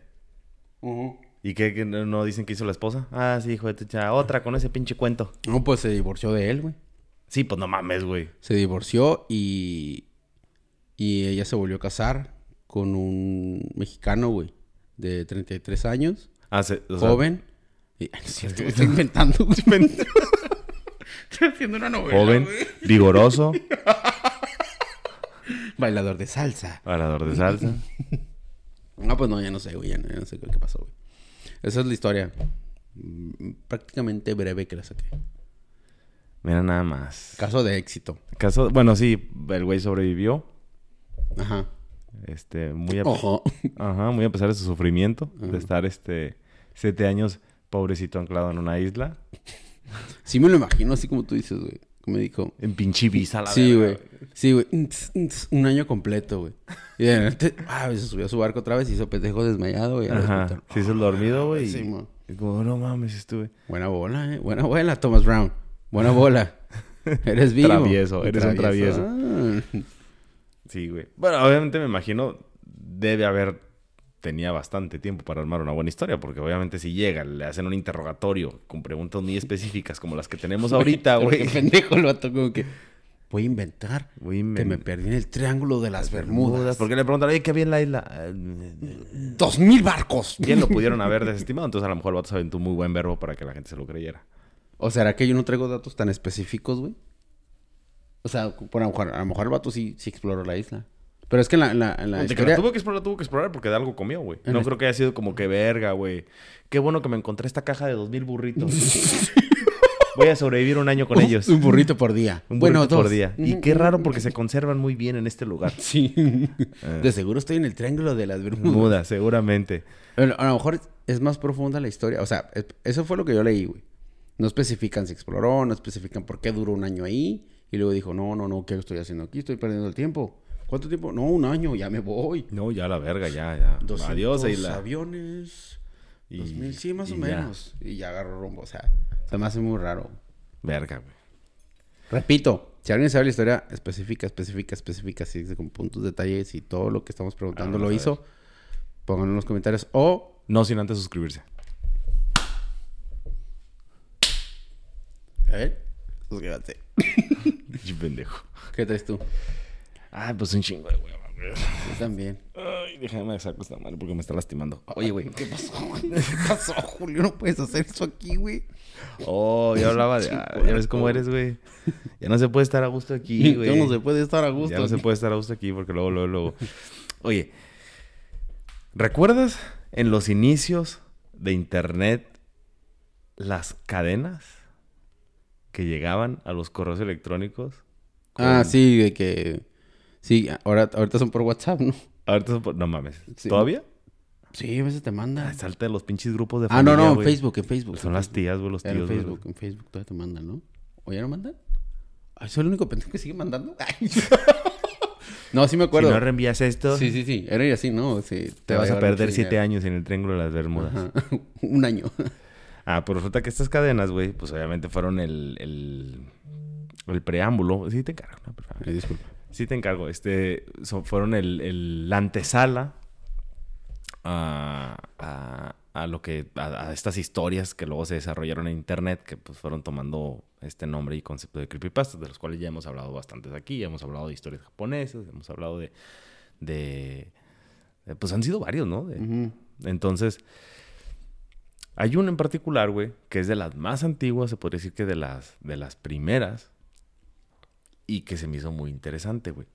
¿Y qué, qué no dicen que hizo la esposa? Ah, sí, hijo de tu cha- Otra con ese pinche cuento. No, pues se divorció de él, güey. Sí, pues no mames, güey. Se divorció y. Y ella se volvió a casar con un mexicano, güey. De 33 años. Ah, se- o sea, joven. Y, es cierto, estoy inventando. estoy haciendo una novela. joven, güey. vigoroso, Bailador de salsa. bailador de salsa. No, pues no, ya no sé, güey. Ya no, ya no sé qué pasó, güey. Esa es la historia. mm, Prácticamente breve que la saqué. Mira nada más. Caso de éxito. Caso, bueno, sí, el güey sobrevivió. Ajá. Este, muy a, Ojo. ajá, muy a pesar de su sufrimiento, Ajá. de estar este siete años pobrecito anclado en una isla. Sí me lo imagino así como tú dices, güey. Como me dijo. En pinche visa, la Sí, güey. Sí, güey. Un año completo, güey. Y de repente, ah, se subió a su barco otra vez y hizo pendejo desmayado, güey. Ajá. Se hizo el dormido, güey. Sí, mo. y como, no mames, estuve. Buena bola, eh. Buena bola, Thomas Brown. Buena bola. Eres vivo. Travieso, eres un Ah. Sí, güey. Bueno, obviamente me imagino debe haber tenía bastante tiempo para armar una buena historia, porque obviamente si llega, le hacen un interrogatorio con preguntas muy específicas como las que tenemos ahorita, güey. Pendejo vato, como que. Voy a inventar que me- perdí en el triángulo de las Bermudas. Porque le preguntan, oye, ¿qué había en la isla? ¡Dos mil barcos! Bien lo pudieron haber desestimado, entonces a lo mejor el vato se aventó un muy buen verbo para que la gente se lo creyera. ¿O será que yo no traigo datos tan específicos, güey? O sea, por a, lo mejor, a lo mejor el vato sí, sí exploró la isla. Pero es que en la, en la, en la De que la tuvo que explorar, tuvo que explorar porque de algo comió, güey. No creo que haya sido como que verga, güey. Qué bueno que me encontré esta caja de dos mil burritos. Voy a sobrevivir un año con ellos. Un burrito por día. Un bueno, burrito por dos. día. Y qué raro porque se conservan muy bien en este lugar. Sí. De seguro estoy en el triángulo de las Bermudas. Muda, seguramente. Bueno, A lo mejor es más profunda la historia. O sea, es- eso fue lo que yo leí, güey. No especifican si exploró, no especifican por qué duró un año ahí. Y luego dijo, no, no, no, ¿qué estoy haciendo aquí? Estoy perdiendo el tiempo. ¿Cuánto tiempo? No, un año, ya me voy. No, ya la verga, ya, ya. 200 Adiós, aviones. Y- 2000, sí, más o ya. menos. Y ya agarró rumbo. O sea, se me hace muy raro. Verga, güey. Repito, si alguien sabe la historia específica, específica, específica, así con puntos, detalles y todo lo que estamos preguntando Ah, lo hizo, pónganlo en los comentarios. O, No sin antes suscribirse. a ver, suscríbete. Pendejo. ¿Qué traes tú? Ay, pues un chingo de hueva, güey. Yo también. Ay, déjame saco esta madre porque me está lastimando. Oye, güey. ¿Qué pasó? ¿Qué pasó, Julio? No puedes hacer eso aquí, güey. Oh, yo hablaba de... ah, ya ves cómo eres, güey. Ya no se puede estar a gusto aquí, güey. Ya no se puede estar a gusto. Ya no se puede estar a gusto aquí porque luego, luego, luego. Oye, ¿recuerdas en los inicios de internet las cadenas que llegaban a los correos electrónicos? Ah, sí, de que... Sí, ahora, ahorita son por WhatsApp, ¿no? Ahorita son por- No mames. Sí. ¿Todavía? Sí, a veces te mandan. Ay, Salta de los pinches grupos de Ah, no, familia, no, en. Facebook, en Facebook. Son en las Facebook. tías, güey, los tíos. en güey. Facebook, en Facebook todavía te mandan, ¿no? ¿O ya no mandan? Ay, soy el único pendejo que sigue mandando. Ay. no, sí me Si acuerdo. no reenvías esto, Sí, sí, sí. Era así, ¿no? Sí, te va vas a perder siete dinero. años en el Triángulo de las Bermudas. Ajá. Un año. Ah, pues resulta que estas cadenas, güey, pues obviamente fueron el, el, el preámbulo. Sí, te encargo, ¿no? Por favor. Disculpa. Sí, te encargo. Este, fueron el, el- la antesala a, a- a lo que, a, a estas historias que luego se desarrollaron en internet, que pues fueron tomando este nombre y concepto de creepypastas, de los cuales ya hemos hablado bastantes aquí. Ya hemos hablado de historias japonesas, hemos hablado de, de, de- pues han sido varios, ¿no? De- entonces, hay uno en particular, güey, que es de las más antiguas, se podría decir que de las, de las primeras, y que se me hizo muy interesante, güey.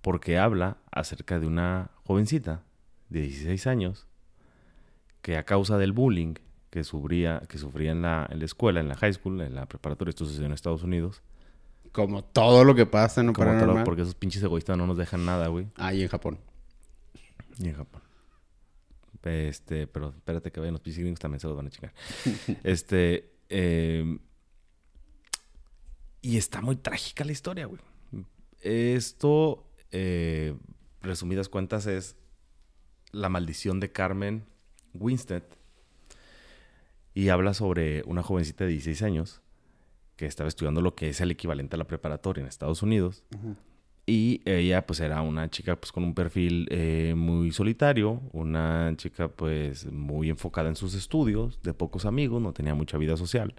Porque habla acerca de una jovencita de 16 años que a causa del bullying que sufría, que sufría en, la, en la escuela, en la high school, en la preparatoria, esto sucedió en Estados Unidos, Como todo lo que pasa en lo como todo porque esos pinches egoístas no nos dejan nada, güey. Ah, y en Japón. Y en Japón. Este, pero espérate que vayan los pinches gringos también se los van a chingar. este, eh, y está muy trágica la historia, güey. Esto, eh, resumidas cuentas, es la maldición de Carmen Winstead. Y habla sobre una jovencita de 16 años que estaba estudiando lo que es el equivalente a la preparatoria en Estados Unidos. Y ella pues era una chica pues con un perfil eh, muy solitario, una chica pues muy enfocada en sus estudios, de pocos amigos, no tenía mucha vida social.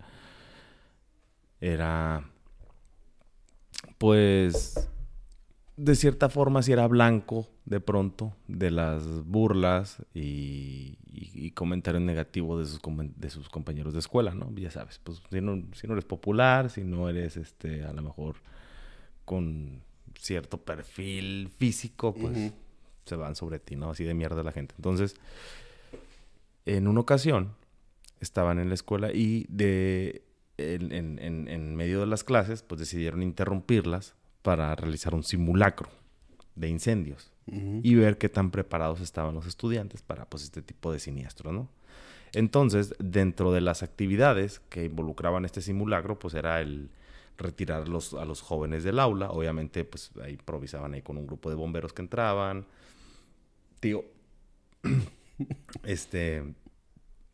Era pues de cierta forma si era blanco de pronto de las burlas y, y- y comentarios negativos de sus, de sus compañeros de escuela, ¿no? Ya sabes, pues si no, si no eres popular, si no eres este a lo mejor con cierto perfil físico, pues se van sobre ti, ¿no? Así de mierda la gente. Entonces, en una ocasión, estaban en la escuela y de en, en- en- en medio de las clases, pues decidieron interrumpirlas para realizar un simulacro de incendios y ver qué tan preparados estaban los estudiantes para pues este tipo de siniestros, ¿no? Entonces, dentro de las actividades que involucraban este simulacro, pues era el retirar los, a los jóvenes del aula. Obviamente, pues ahí improvisaban ahí con un grupo de bomberos que entraban. Tío, este,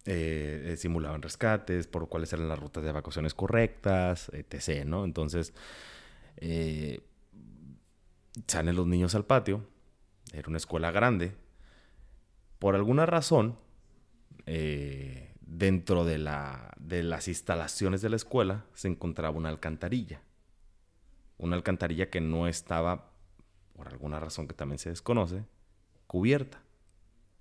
eh, simulaban rescates, por cuáles eran las rutas de evacuaciones correctas, etc., ¿no? Entonces, eh, salen los niños al patio. Era una escuela grande. Por alguna razón, eh, dentro de, la, de las instalaciones de la escuela se encontraba una alcantarilla. Una alcantarilla que no estaba, por alguna razón que también se desconoce, cubierta.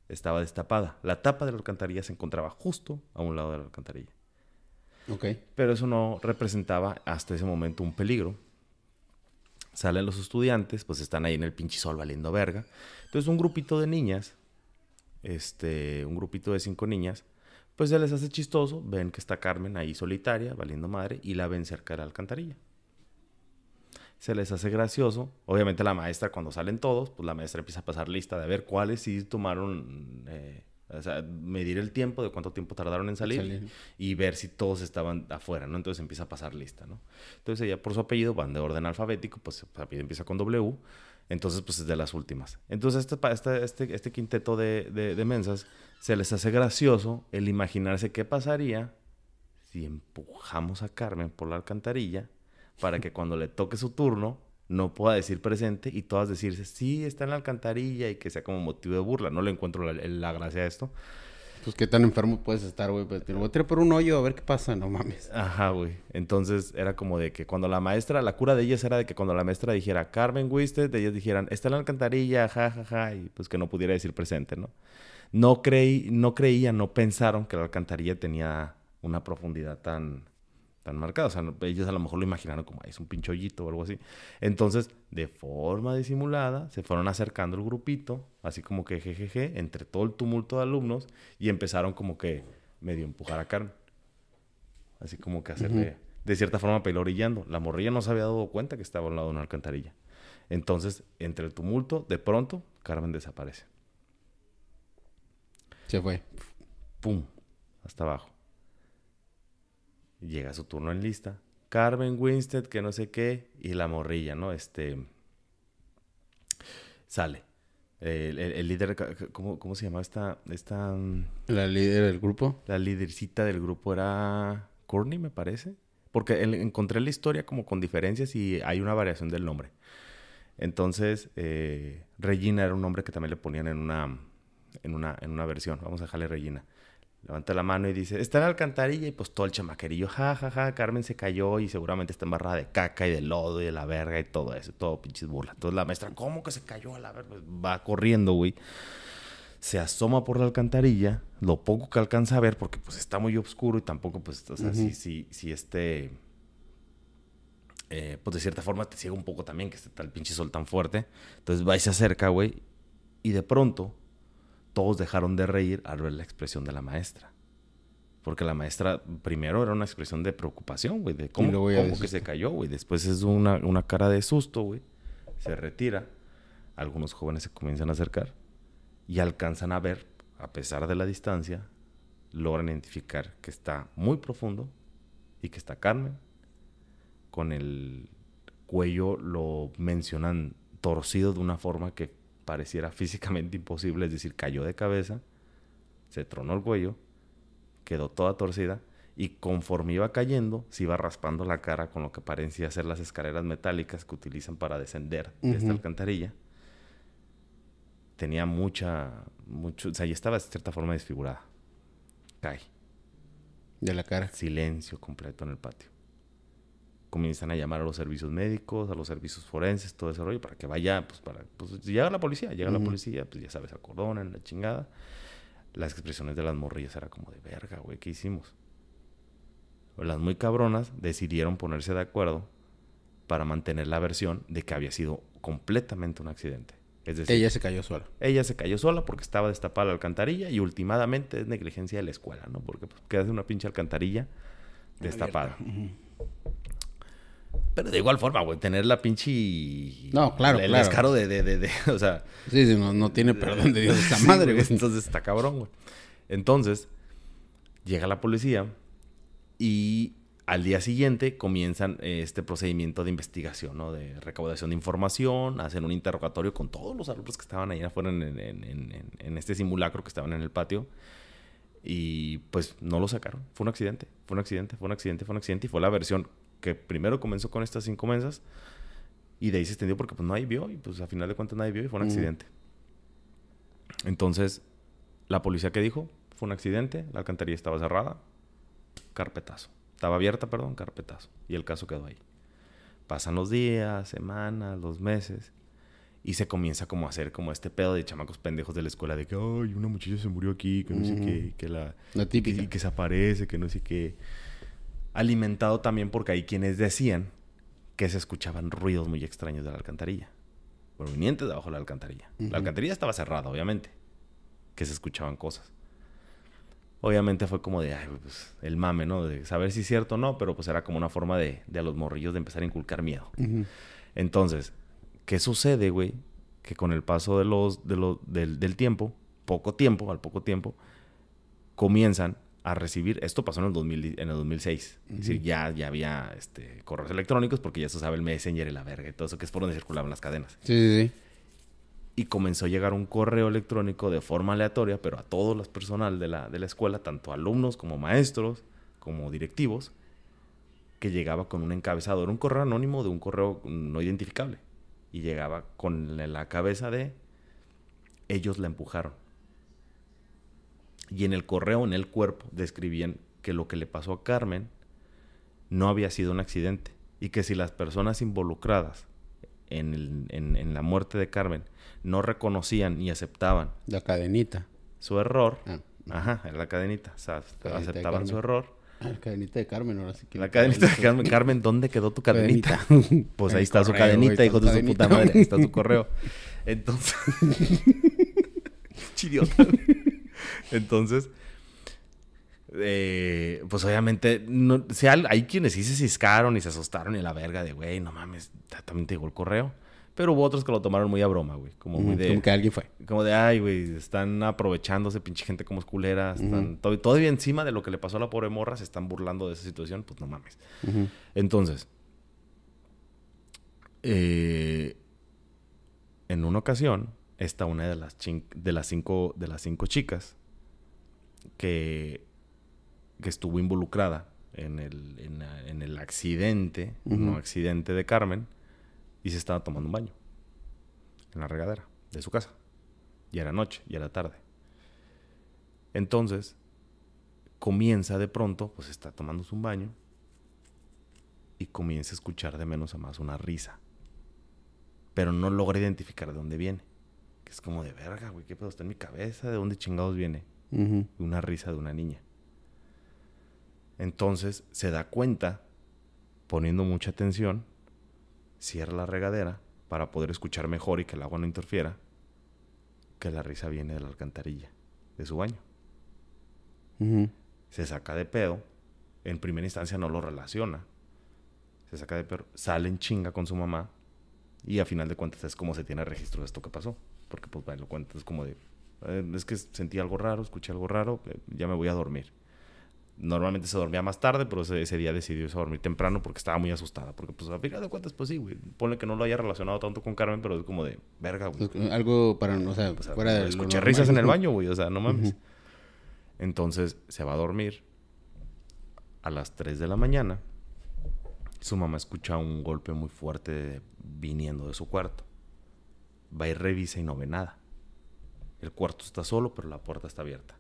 Estaba destapada. La tapa de la alcantarilla se encontraba justo a un lado de la alcantarilla. Ok. Pero eso no representaba hasta ese momento un peligro. Salen los estudiantes, pues están ahí en el pinche sol valiendo verga. Entonces un grupito de niñas, este, un grupito de cinco niñas, pues se les hace chistoso, ven que está Carmen ahí solitaria, valiendo madre, y la ven cerca de la alcantarilla. Se les hace gracioso. Obviamente la maestra, cuando salen todos, pues la maestra empieza a pasar lista de ver cuáles sí tomaron, eh, o sea, medir el tiempo, de cuánto tiempo tardaron en salir Salir. y ver si todos estaban afuera, ¿no? Entonces empieza a pasar lista, ¿no? Entonces ella por su apellido van de orden alfabético, pues apellido empieza con W, entonces pues es de las últimas. Entonces este, este, este, este quinteto de, de, de mensas se les hace gracioso el imaginarse qué pasaría si empujamos a Carmen por la alcantarilla para que cuando le toque su turno no pueda decir presente y todas decirse, sí, está en la alcantarilla y que sea como motivo de burla. No le encuentro la, la gracia a esto. Pues qué tan enfermo puedes estar, güey. Pues, te lo voy a tirar por un hoyo a ver qué pasa, no mames. Ajá, güey. Entonces era como de que cuando la maestra, la cura de ellas era de que cuando la maestra dijera Carmen Wisted, ellas dijeran, está en la alcantarilla, ja, ja, ja, y pues que no pudiera decir presente, ¿no? No, creí, no creían, no pensaron que la alcantarilla tenía una profundidad tan, tan marcada. O sea, ellos a lo mejor lo imaginaron como, es un pinchollito o algo así. Entonces, de forma disimulada, se fueron acercando el grupito, así como que jejeje, entre todo el tumulto de alumnos, y empezaron como que medio empujar a Carmen. Así como que hacerle, de cierta forma, pelorillando. La morrilla no se había dado cuenta que estaba al lado de una alcantarilla. Entonces, entre el tumulto, de pronto, Carmen desaparece. Se fue. ¡Pum! Hasta abajo. Llega su turno en lista. Carmen Winstead, que no sé qué, y la morrilla, ¿no? Este. Sale. El, el- el líder, ¿cómo, ¿cómo se llama esta, esta. mm, La líder del grupo. La lidercita del grupo era Courtney, me parece. Porque el- encontré la historia como con diferencias y hay una variación del nombre. Entonces, eh, Regina era un nombre que también le ponían en una, en una, en una versión. Vamos a dejarle Regina. Levanta la mano y dice, está en la alcantarilla y pues todo el chamaquerillo, ja, ja, ja, Carmen se cayó y seguramente está embarrada de caca y de lodo y de la verga y todo eso, todo pinches burla. Entonces la maestra, ¿cómo que se cayó a la verga? Va corriendo, güey. Se asoma por la alcantarilla, lo poco que alcanza a ver porque pues está muy oscuro y tampoco pues, o sea, si, si, si este... eh, pues de cierta forma te ciega un poco también, que está el pinche sol tan fuerte. Entonces va y se acerca, güey. Y de pronto, todos dejaron de reír al ver la expresión de la maestra. Porque la maestra, primero era una expresión de preocupación, güey, de cómo, que se cayó, güey. Después es una, una cara de susto, güey. Se retira. Algunos jóvenes se comienzan a acercar y alcanzan a ver, a pesar de la distancia, logran identificar que está muy profundo y que está Carmen con el cuello lo mencionan torcido de una forma que pareciera físicamente imposible, es decir, cayó de cabeza, se tronó el cuello, quedó toda torcida y conforme iba cayendo, se iba raspando la cara con lo que parecía ser las escaleras metálicas que utilizan para descender de esta alcantarilla. Tenía mucha, mucho, o sea, ya estaba de cierta forma desfigurada. Cae. De la cara. Silencio completo en el patio. Comienzan a llamar a los servicios médicos, a los servicios forenses, todo ese rollo, para que vaya, pues para, pues llega la policía, llega la policía, pues ya sabes, acordonan, la chingada. Las expresiones de las morrillas era como de verga, güey, ¿qué hicimos? Las muy cabronas decidieron ponerse de acuerdo para mantener la versión de que había sido completamente un accidente. Es decir, Ella se cayó sola. ella se cayó sola porque estaba destapada la alcantarilla y últimamente es negligencia de la escuela, ¿no? Porque pues, quedas una pinche alcantarilla destapada. Pero de igual forma, güey, tener la pinche... No, claro, El claro. descaro de, de, de, de- o sea... Sí, sí, no, no tiene perdón de Dios esta madre, güey. Entonces está cabrón, güey. Entonces, llega la policía y al día siguiente comienzan eh, este procedimiento de investigación, ¿no? De recaudación de información, hacen un interrogatorio con todos los alumnos que estaban ahí afuera en- en- en este simulacro que estaban en el patio. Y pues no lo sacaron. Fue un accidente, fue un accidente, fue un accidente, fue un accidente. Y fue la versión que primero comenzó con estas cinco mesas y de ahí se extendió porque pues nadie vio y pues a final de cuentas nadie vio y fue un accidente. Entonces, la policía que dijo, fue un accidente, la alcantarilla estaba cerrada, carpetazo. Estaba abierta, perdón, carpetazo. Y el caso quedó ahí. Pasan los días, semanas, los meses. Y se comienza como a hacer como este pedo de chamacos pendejos de la escuela de que, ay, una muchacha se murió aquí, que no sé qué, que la... La típica. Y que se aparece, que no sé qué. Alimentado también porque hay quienes decían que se escuchaban ruidos muy extraños de la alcantarilla. Provenientes de abajo de la alcantarilla. La alcantarilla estaba cerrada, obviamente. Que se escuchaban cosas. Obviamente fue como de, ay, pues, el mame, ¿no? De saber si es cierto o no, pero pues era como una forma de, de a los morrillos de empezar a inculcar miedo. Entonces, ¿qué sucede, güey? Que con el paso de los, de los, del, del tiempo, poco tiempo, al poco tiempo, comienzan a recibir, esto pasó en el, 2000 en el 2006, es decir, ya, ya había este, correos electrónicos porque ya se sabe el Messenger y la verga y todo eso, que es por donde circulaban las cadenas. Sí, sí, sí. Y comenzó a llegar un correo electrónico de forma aleatoria, pero a todos los personal de la, de la escuela, tanto alumnos como maestros, como directivos, que llegaba con un encabezador, un correo anónimo de un correo no identificable. Y llegaba con la cabeza de ellos la empujaron. Y en el correo, en el cuerpo, describían que lo que le pasó a Carmen no había sido un accidente. Y que si las personas involucradas en, en la muerte de Carmen no reconocían y aceptaban la cadenita su error, ah. ajá, era la cadenita, o sea, aceptaban su error. Ah, la cadenita de Carmen, ahora sí que. La cadenita de Carmen. Carmen, ¿dónde quedó tu cadenita? pues ahí está su cadenita, hijo de su puta madre. Ahí está su correo. Entonces. Chidiota. Entonces. Eh, pues obviamente, no, hay quienes sí se ciscaron y se asustaron y la verga de, güey, no mames, también te llegó el correo. Pero hubo otros que lo tomaron muy a broma, güey. Como muy de... Como que alguien fue. Como de, ay, güey, están aprovechándose, pinche gente como esculera. Están todavía encima de lo que le pasó a la pobre morra, se están burlando de esa situación. Pues no mames. Entonces, eh, en una ocasión, está una de las, de las, cinco, de las cinco chicas que, que estuvo involucrada en el, en, el accidente, no accidente de Carmen y se estaba tomando un baño en la regadera de su casa. Y era noche, y era tarde. Entonces, comienza de pronto, pues está tomándose un baño y comienza a escuchar de menos a más una risa. Pero no logra identificar de dónde viene. Que es como de verga, güey, ¿qué pedo está en mi cabeza? ¿De dónde chingados viene? Una risa de una niña. Entonces se da cuenta, poniendo mucha atención, cierra la regadera para poder escuchar mejor y que el agua no interfiera, que la risa viene de la alcantarilla, de su baño. Se saca de pedo, en primera instancia no lo relaciona, se saca de pedo, sale en chinga con su mamá y a final de cuentas es como se tiene registro de esto que pasó, porque pues bueno, lo cuentas como de, eh, es que sentí algo raro, escuché algo raro, eh, ya me voy a dormir. Normalmente se dormía más tarde, pero ese, día decidió dormir temprano porque estaba muy asustada. Porque, pues, a final de cuentas, pues sí, güey. Ponle que no lo haya relacionado tanto con Carmen, pero es como de verga, güey. Pues, algo para, o sea, fuera de. Escuché risas en el baño, güey. O sea, no mames. Entonces se va a dormir. A las 3 de la mañana, su mamá escucha un golpe muy fuerte viniendo de su cuarto. Va y revisa y no ve nada. El cuarto está solo, pero la puerta está abierta.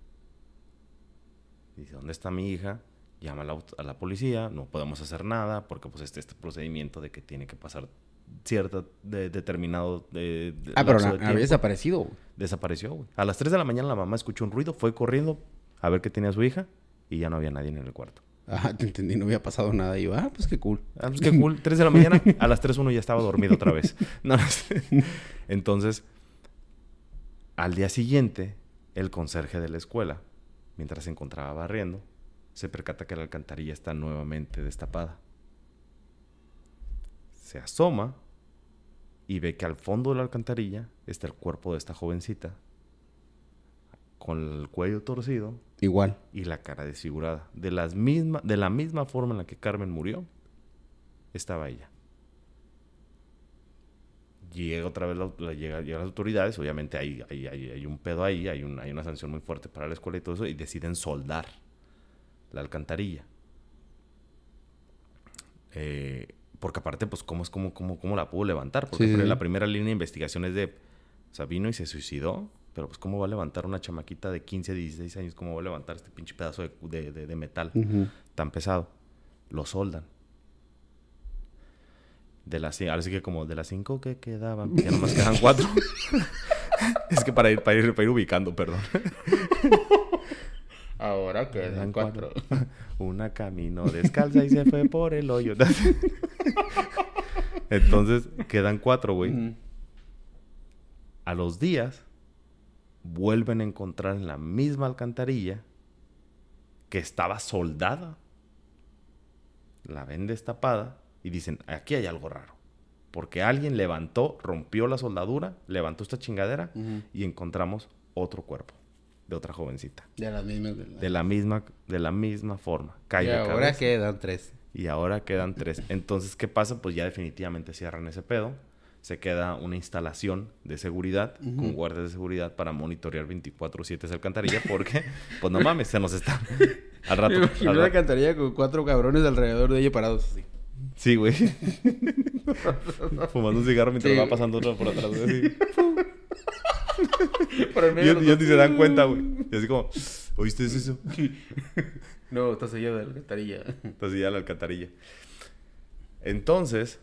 Dice, ¿dónde está mi hija? Llama a la, policía, no podemos hacer nada porque pues este, este procedimiento de que tiene que pasar cierto de, determinado de, Ah, pero había desaparecido. Desapareció, güey. A las 3 de la mañana la mamá escuchó un ruido, fue corriendo a ver qué tenía su hija y ya no había nadie en el cuarto. Ah, te entendí, no había pasado nada. Y yo, ah, pues qué cool. Ah, pues qué cool. 3 de la mañana, a las 3 uno ya estaba dormido otra vez. Entonces, al día siguiente, el conserje de la escuela mientras se encontraba barriendo, se percata que la alcantarilla está nuevamente destapada. Se asoma y ve que al fondo de la alcantarilla está el cuerpo de esta jovencita, con el cuello torcido. Igual. Y la cara desfigurada. De, las misma, de la misma forma en la que Carmen murió, estaba ella. Llega otra vez, la, llega, las autoridades, obviamente hay, hay, hay, un pedo ahí, hay, hay una sanción muy fuerte para la escuela y todo eso, y deciden soldar la alcantarilla. Eh, porque aparte, pues, ¿cómo, es, cómo, cómo, cómo la pudo levantar? Porque la primera línea de investigación es de, o sea, vino y se suicidó, pero pues, ¿cómo va a levantar una chamaquita de 15, 16 años? ¿Cómo va a levantar este pinche pedazo de, de, metal tan pesado? Lo soldan de las ahora sí que como de las cinco que quedaban, ya nomás quedan cuatro. es que para ir, para ir, para ir ubicando, perdón. Ahora quedan cuatro. Una camino descalza y se fue por el hoyo. Entonces, quedan cuatro, güey. A los días, vuelven a encontrar en la misma alcantarilla que estaba soldada. La ven destapada y dicen, aquí hay algo raro. Porque alguien levantó, rompió la soldadura, levantó esta chingadera y encontramos otro cuerpo de otra jovencita. De la misma. De la, misma, de la misma forma. y ahora quedan tres. Y ahora quedan tres. Entonces, ¿qué pasa? Pues ya definitivamente cierran ese pedo. Se queda una instalación de seguridad con guardias de seguridad para monitorear 24-7 esa alcantarilla porque, pues no mames, se nos está Al rato. Me al cantaría con cuatro cabrones alrededor de ella parados así. Sí, güey. Fumando un cigarro mientras Sí. va pasando otro por atrás, así. Por Y ellos, ni se dan cuenta, güey. Y así como, ¿oíste eso? No, está sellado de la alcantarilla. Entonces ya la alcantarilla. Entonces,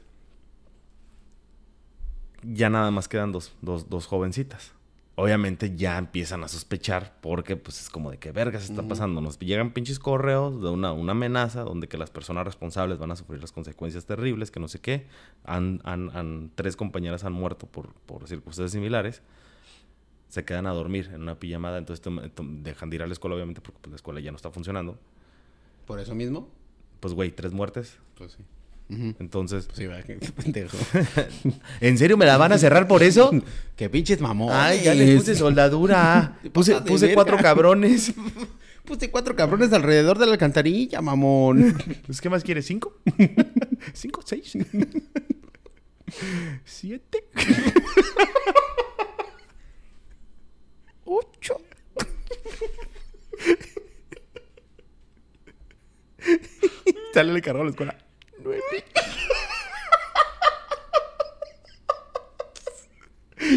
ya nada más quedan dos, dos, dos jovencitas. Obviamente ya empiezan a sospechar porque pues es como de que vergas está pasando. Nos llegan pinches correos de una, una amenaza donde que las personas responsables van a sufrir las consecuencias terribles, que no sé qué. Han, han- han- tres compañeras han muerto por, por circunstancias similares. Se quedan a dormir en una pijamada, entonces dejan de ir a la escuela obviamente porque pues, la escuela ya no está funcionando. ¿Por eso mismo? Pues güey, tres muertes. Pues sí. Entonces, Pues pendejo. ¿En serio me la van a cerrar por eso? Qué pinches mamón. Ay, ya le puse soldadura. Puse, cuatro cabrones. Puse cuatro cabrones alrededor de la alcantarilla, mamón. Pues, ¿qué más quieres? ¿Cinco? ¿Cinco? ¿Seis? ¿Siete? Ocho. Sale el carro a la escuela. Nueve.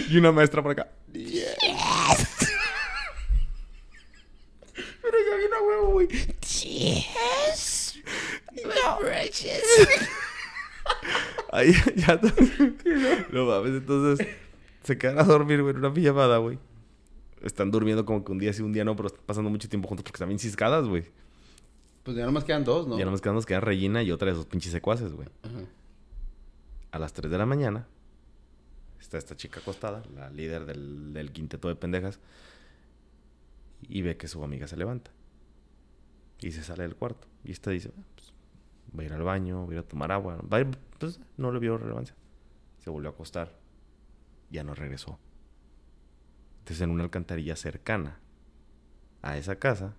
Y una maestra por acá. Pero ya viene a huevo, güey. Yes. No, precious. Ahí ya. No mames, entonces se quedan a dormir, güey, en una pijamada, güey. Están durmiendo como que un día sí, un día no, pero están pasando mucho tiempo juntos porque están bien ciscadas, güey. Pues ya nomás quedan dos, ¿no? Ya nomás quedan, nos queda Regina y otra de esos pinches secuaces, güey. Ajá. A las 3 de la mañana está esta chica acostada, la líder del, del quinteto de pendejas, y ve que su amiga se levanta. Y se sale del cuarto. Y esta dice, "Ah, pues, va a ir al baño, va a ir a tomar agua. Va a ir, pues, no le vio relevancia. Se volvió a acostar. Ya no regresó. Entonces en una alcantarilla cercana a esa casa,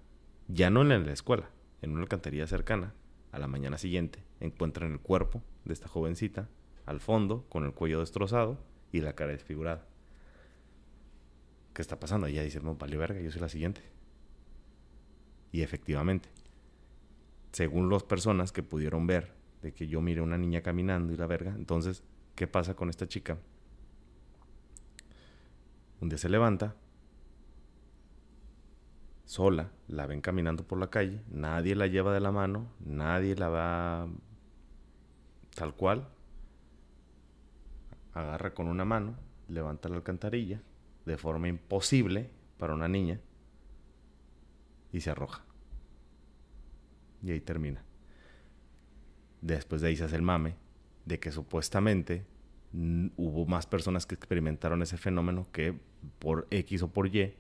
ya no en la escuela, en una alcantarilla cercana, a la mañana siguiente, encuentran el cuerpo de esta jovencita al fondo, con el cuello destrozado y la cara desfigurada. ¿Qué está pasando? Ella dice, no, vale verga, yo soy la siguiente. Y efectivamente, según las personas que pudieron ver de que yo miré a una niña caminando y la verga, entonces, ¿qué pasa con esta chica? Un día se levanta, sola, la ven caminando por la calle, nadie la lleva de la mano, nadie la va tal cual, agarra con una mano, levanta la alcantarilla, de forma imposible para una niña, y se arroja. Y ahí termina. Después de ahí se hace el mame de que supuestamente hubo más personas que experimentaron ese fenómeno que por X o por Y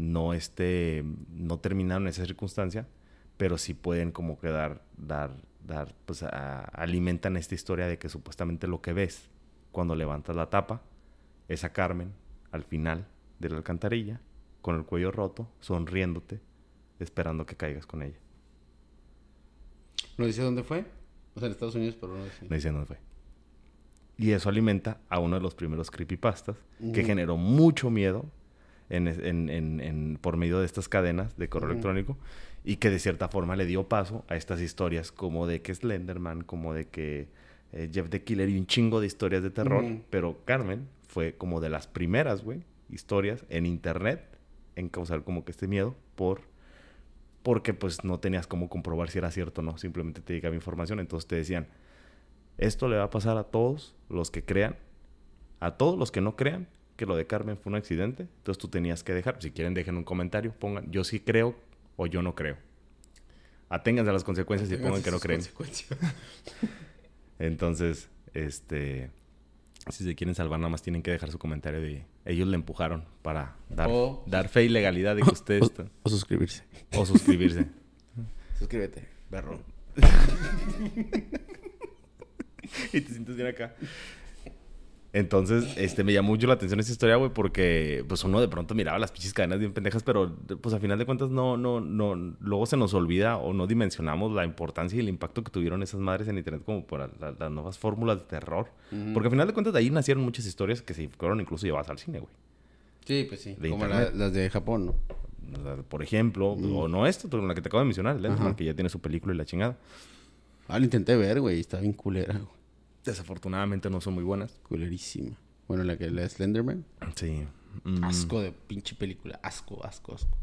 no este no terminaron esa circunstancia, pero sí pueden como que dar dar dar pues a- alimentan esta historia de que supuestamente lo que ves cuando levantas la tapa es a Carmen al final de la alcantarilla con el cuello roto, sonriéndote, esperando que caigas con ella. ¿No dice dónde fue? O sea, en Estados Unidos, pero no dice. No dice dónde fue. Y eso alimenta a uno de los primeros creepypastas que generó mucho miedo en, en- en- por medio de estas cadenas de correo electrónico y que de cierta forma le dio paso a estas historias como de que Slenderman, como de que eh, Jeff the Killer y un chingo de historias de terror. Pero Carmen fue como de las primeras, güey, historias en internet en causar como que este miedo por porque pues no tenías cómo comprobar si era cierto o no, simplemente te llegaba información, entonces te decían, esto le va a pasar a todos los que crean, a todos los que no crean que lo de Carmen fue un accidente, entonces tú tenías que dejar, si quieren dejen un comentario, pongan yo sí creo o yo no creo. Aténganse a las consecuencias y pongan que no creen. Entonces, este, si se quieren salvar, nada más tienen que dejar su comentario de ellos le empujaron para dar, O- dar fe y legalidad de que ustedes están- O suscribirse. o suscribirse. Suscríbete, perro. y te sientes bien acá. Entonces, este, me llamó mucho la atención esa historia, güey, porque pues uno de pronto miraba las pinches cadenas bien pendejas, pero pues a final de cuentas no, no, no, luego se nos olvida o no dimensionamos la importancia y el impacto que tuvieron esas madres en internet como para la- las nuevas fórmulas de terror. Porque a final de cuentas de ahí nacieron muchas historias que se fueron incluso llevadas al cine, güey. Sí, pues sí. De Como la- las de Japón, ¿no? O sea, por ejemplo, o no esto, la que te acabo de mencionar, el que ya tiene su película y la chingada. Ah, lo intenté ver, güey. Está bien culera, güey. Desafortunadamente no son muy buenas. Culerísima. Bueno, la que la de Slenderman. Sí. Mm, Asco de pinche película. Asco, asco, asco.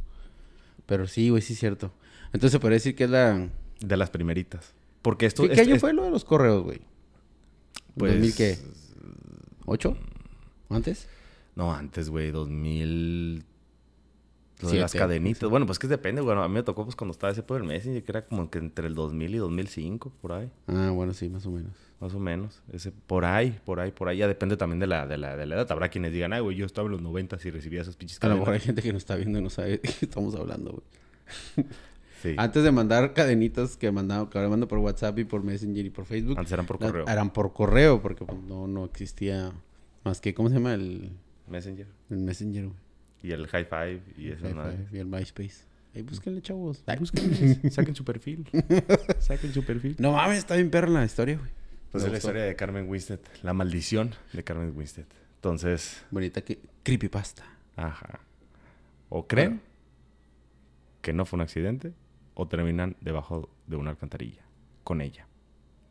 Pero sí, güey, sí es cierto. Entonces se puede decir que es la... De las primeritas. Porque esto... ¿Qué, qué es- año es- fue lo de los correos, güey? Pues- ¿2000 qué? ¿Ocho? ¿Antes? No, antes, güey, 2000... Lo de las cadenitas. Bueno, pues que depende, güey. A mí me tocó pues cuando estaba ese por el Messenger, que era como que entre el 2000 y 2005, por ahí. Ah, bueno, sí, más o menos. Más o menos. Ese, por ahí, por ahí, por ahí. Ya depende también de la, de la, de la edad. Habrá quienes digan, ay, güey, yo estaba en los 90 y recibía esas pinches A lo mejor hay cadenas". gente que nos está viendo y no sabe de qué estamos hablando, güey. Sí. Antes de mandar cadenitas que mandaba, que ahora mando por WhatsApp y por Messenger y por Facebook. Antes eran por correo. Eran por correo, porque pues, no, no existía más que, ¿cómo se llama? El, Messenger. el Messenger, güey. Y el High Five y eso. Five y el MySpace. Ahí búsquenle, chavos. Ay, Búsquenles, Saquen su perfil. Saquen su perfil. No mames, está bien perra la historia, güey. Pues es la historia de Carmen Winstead. La maldición de Carmen Winstead. Entonces, Bonita que... Creepypasta. ajá. O creen que no fue un accidente o terminan debajo de una alcantarilla con ella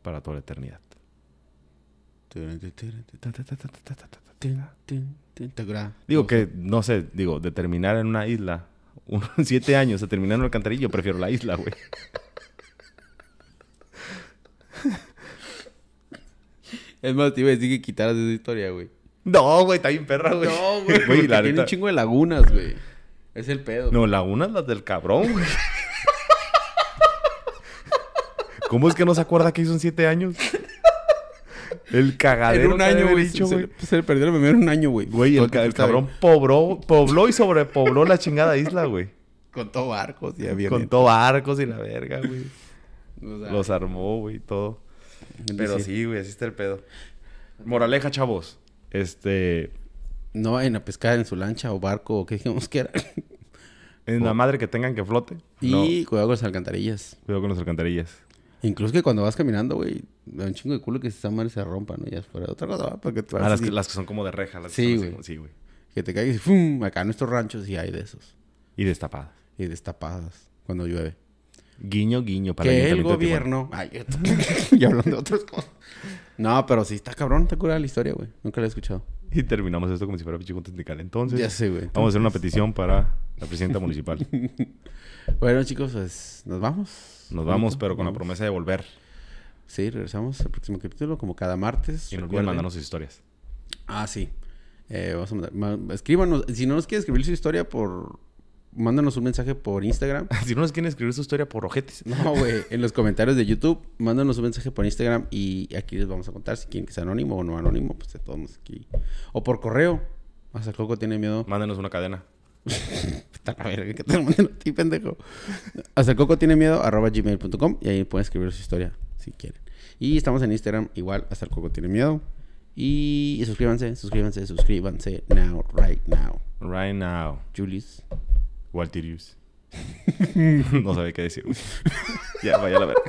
para toda la eternidad. Digo que, no sé, digo, de terminar en una isla, unos siete años, a terminar en una alcantarilla, yo prefiero la isla, güey. Es más, te iba a decir que quitaras esa historia, güey. No, güey, está bien perra, güey. No, güey. Güey, porque la tiene un chingo de lagunas, güey. Es el pedo. No, lagunas las del cabrón, güey. ¿Cómo es que no se acuerda que hizo en siete años? El cagadero. en un año, güey. Se, se, se le perdió la memoria en un año, güey. Güey, el, ca- el cabrón pobró, pobló y sobrepobló la chingada isla, güey. Con todo barcos y aviones. Con todo barcos y la verga, güey. Los armó, güey, todo. Pero sí, güey, así está el pedo. Moraleja, chavos. Este... No vayan a pescar en su lancha o barco o que dijimos que era. En la madre que tengan que flote. y No, cuidado con las alcantarillas. cuidado con las alcantarillas. Incluso que cuando vas caminando, güey, da un chingo de culo que esa madre se rompa, ¿no? Ya es fuera de otra cosa, porque te Ah, las, que, las que son como de reja. Las que Sí, güey. Sí, güey. que te caigas y ¡fum! Acá en nuestros ranchos sí hay de esos. Y destapadas. Y destapadas cuando llueve. Guiño, guiño para que el gobierno... Ay, y hablando de otras cosas. No, pero sí está cabrón, está curada la historia, güey. Nunca la he escuchado. Y terminamos esto como si fuera pichico sindical. Entonces, Ya sé, güey. vamos a hacer una petición para la presidenta municipal. Bueno, chicos, pues nos vamos. Nos vamos, pero con la promesa de volver. Sí, regresamos al próximo capítulo, como cada martes. Y no olviden Recuerden- mandarnos sus historias. Ah, sí. Eh, vamos a mandar. ma- escríbanos. Si no nos quiere escribir su historia por. Mándanos un mensaje por Instagram. si no nos quieren escribir su historia por ojetes. No, güey. En los comentarios de YouTube, mándanos un mensaje por Instagram y aquí les vamos a contar si quieren que sea anónimo o no anónimo. Pues de todos aquí. O por correo. Hasta el coco tiene miedo. Mándenos una cadena. Está la verga que te lo manden a ti, pendejo. Hasta coco tiene miedo, arroba gmail.com y ahí pueden escribir su historia si quieren. Y estamos en Instagram igual, hasta el coco tiene miedo. Y suscríbanse, suscríbanse, suscríbanse now, right now. Right now. Julius. Waltirius. no sabe qué decir. ya, vaya a la verga.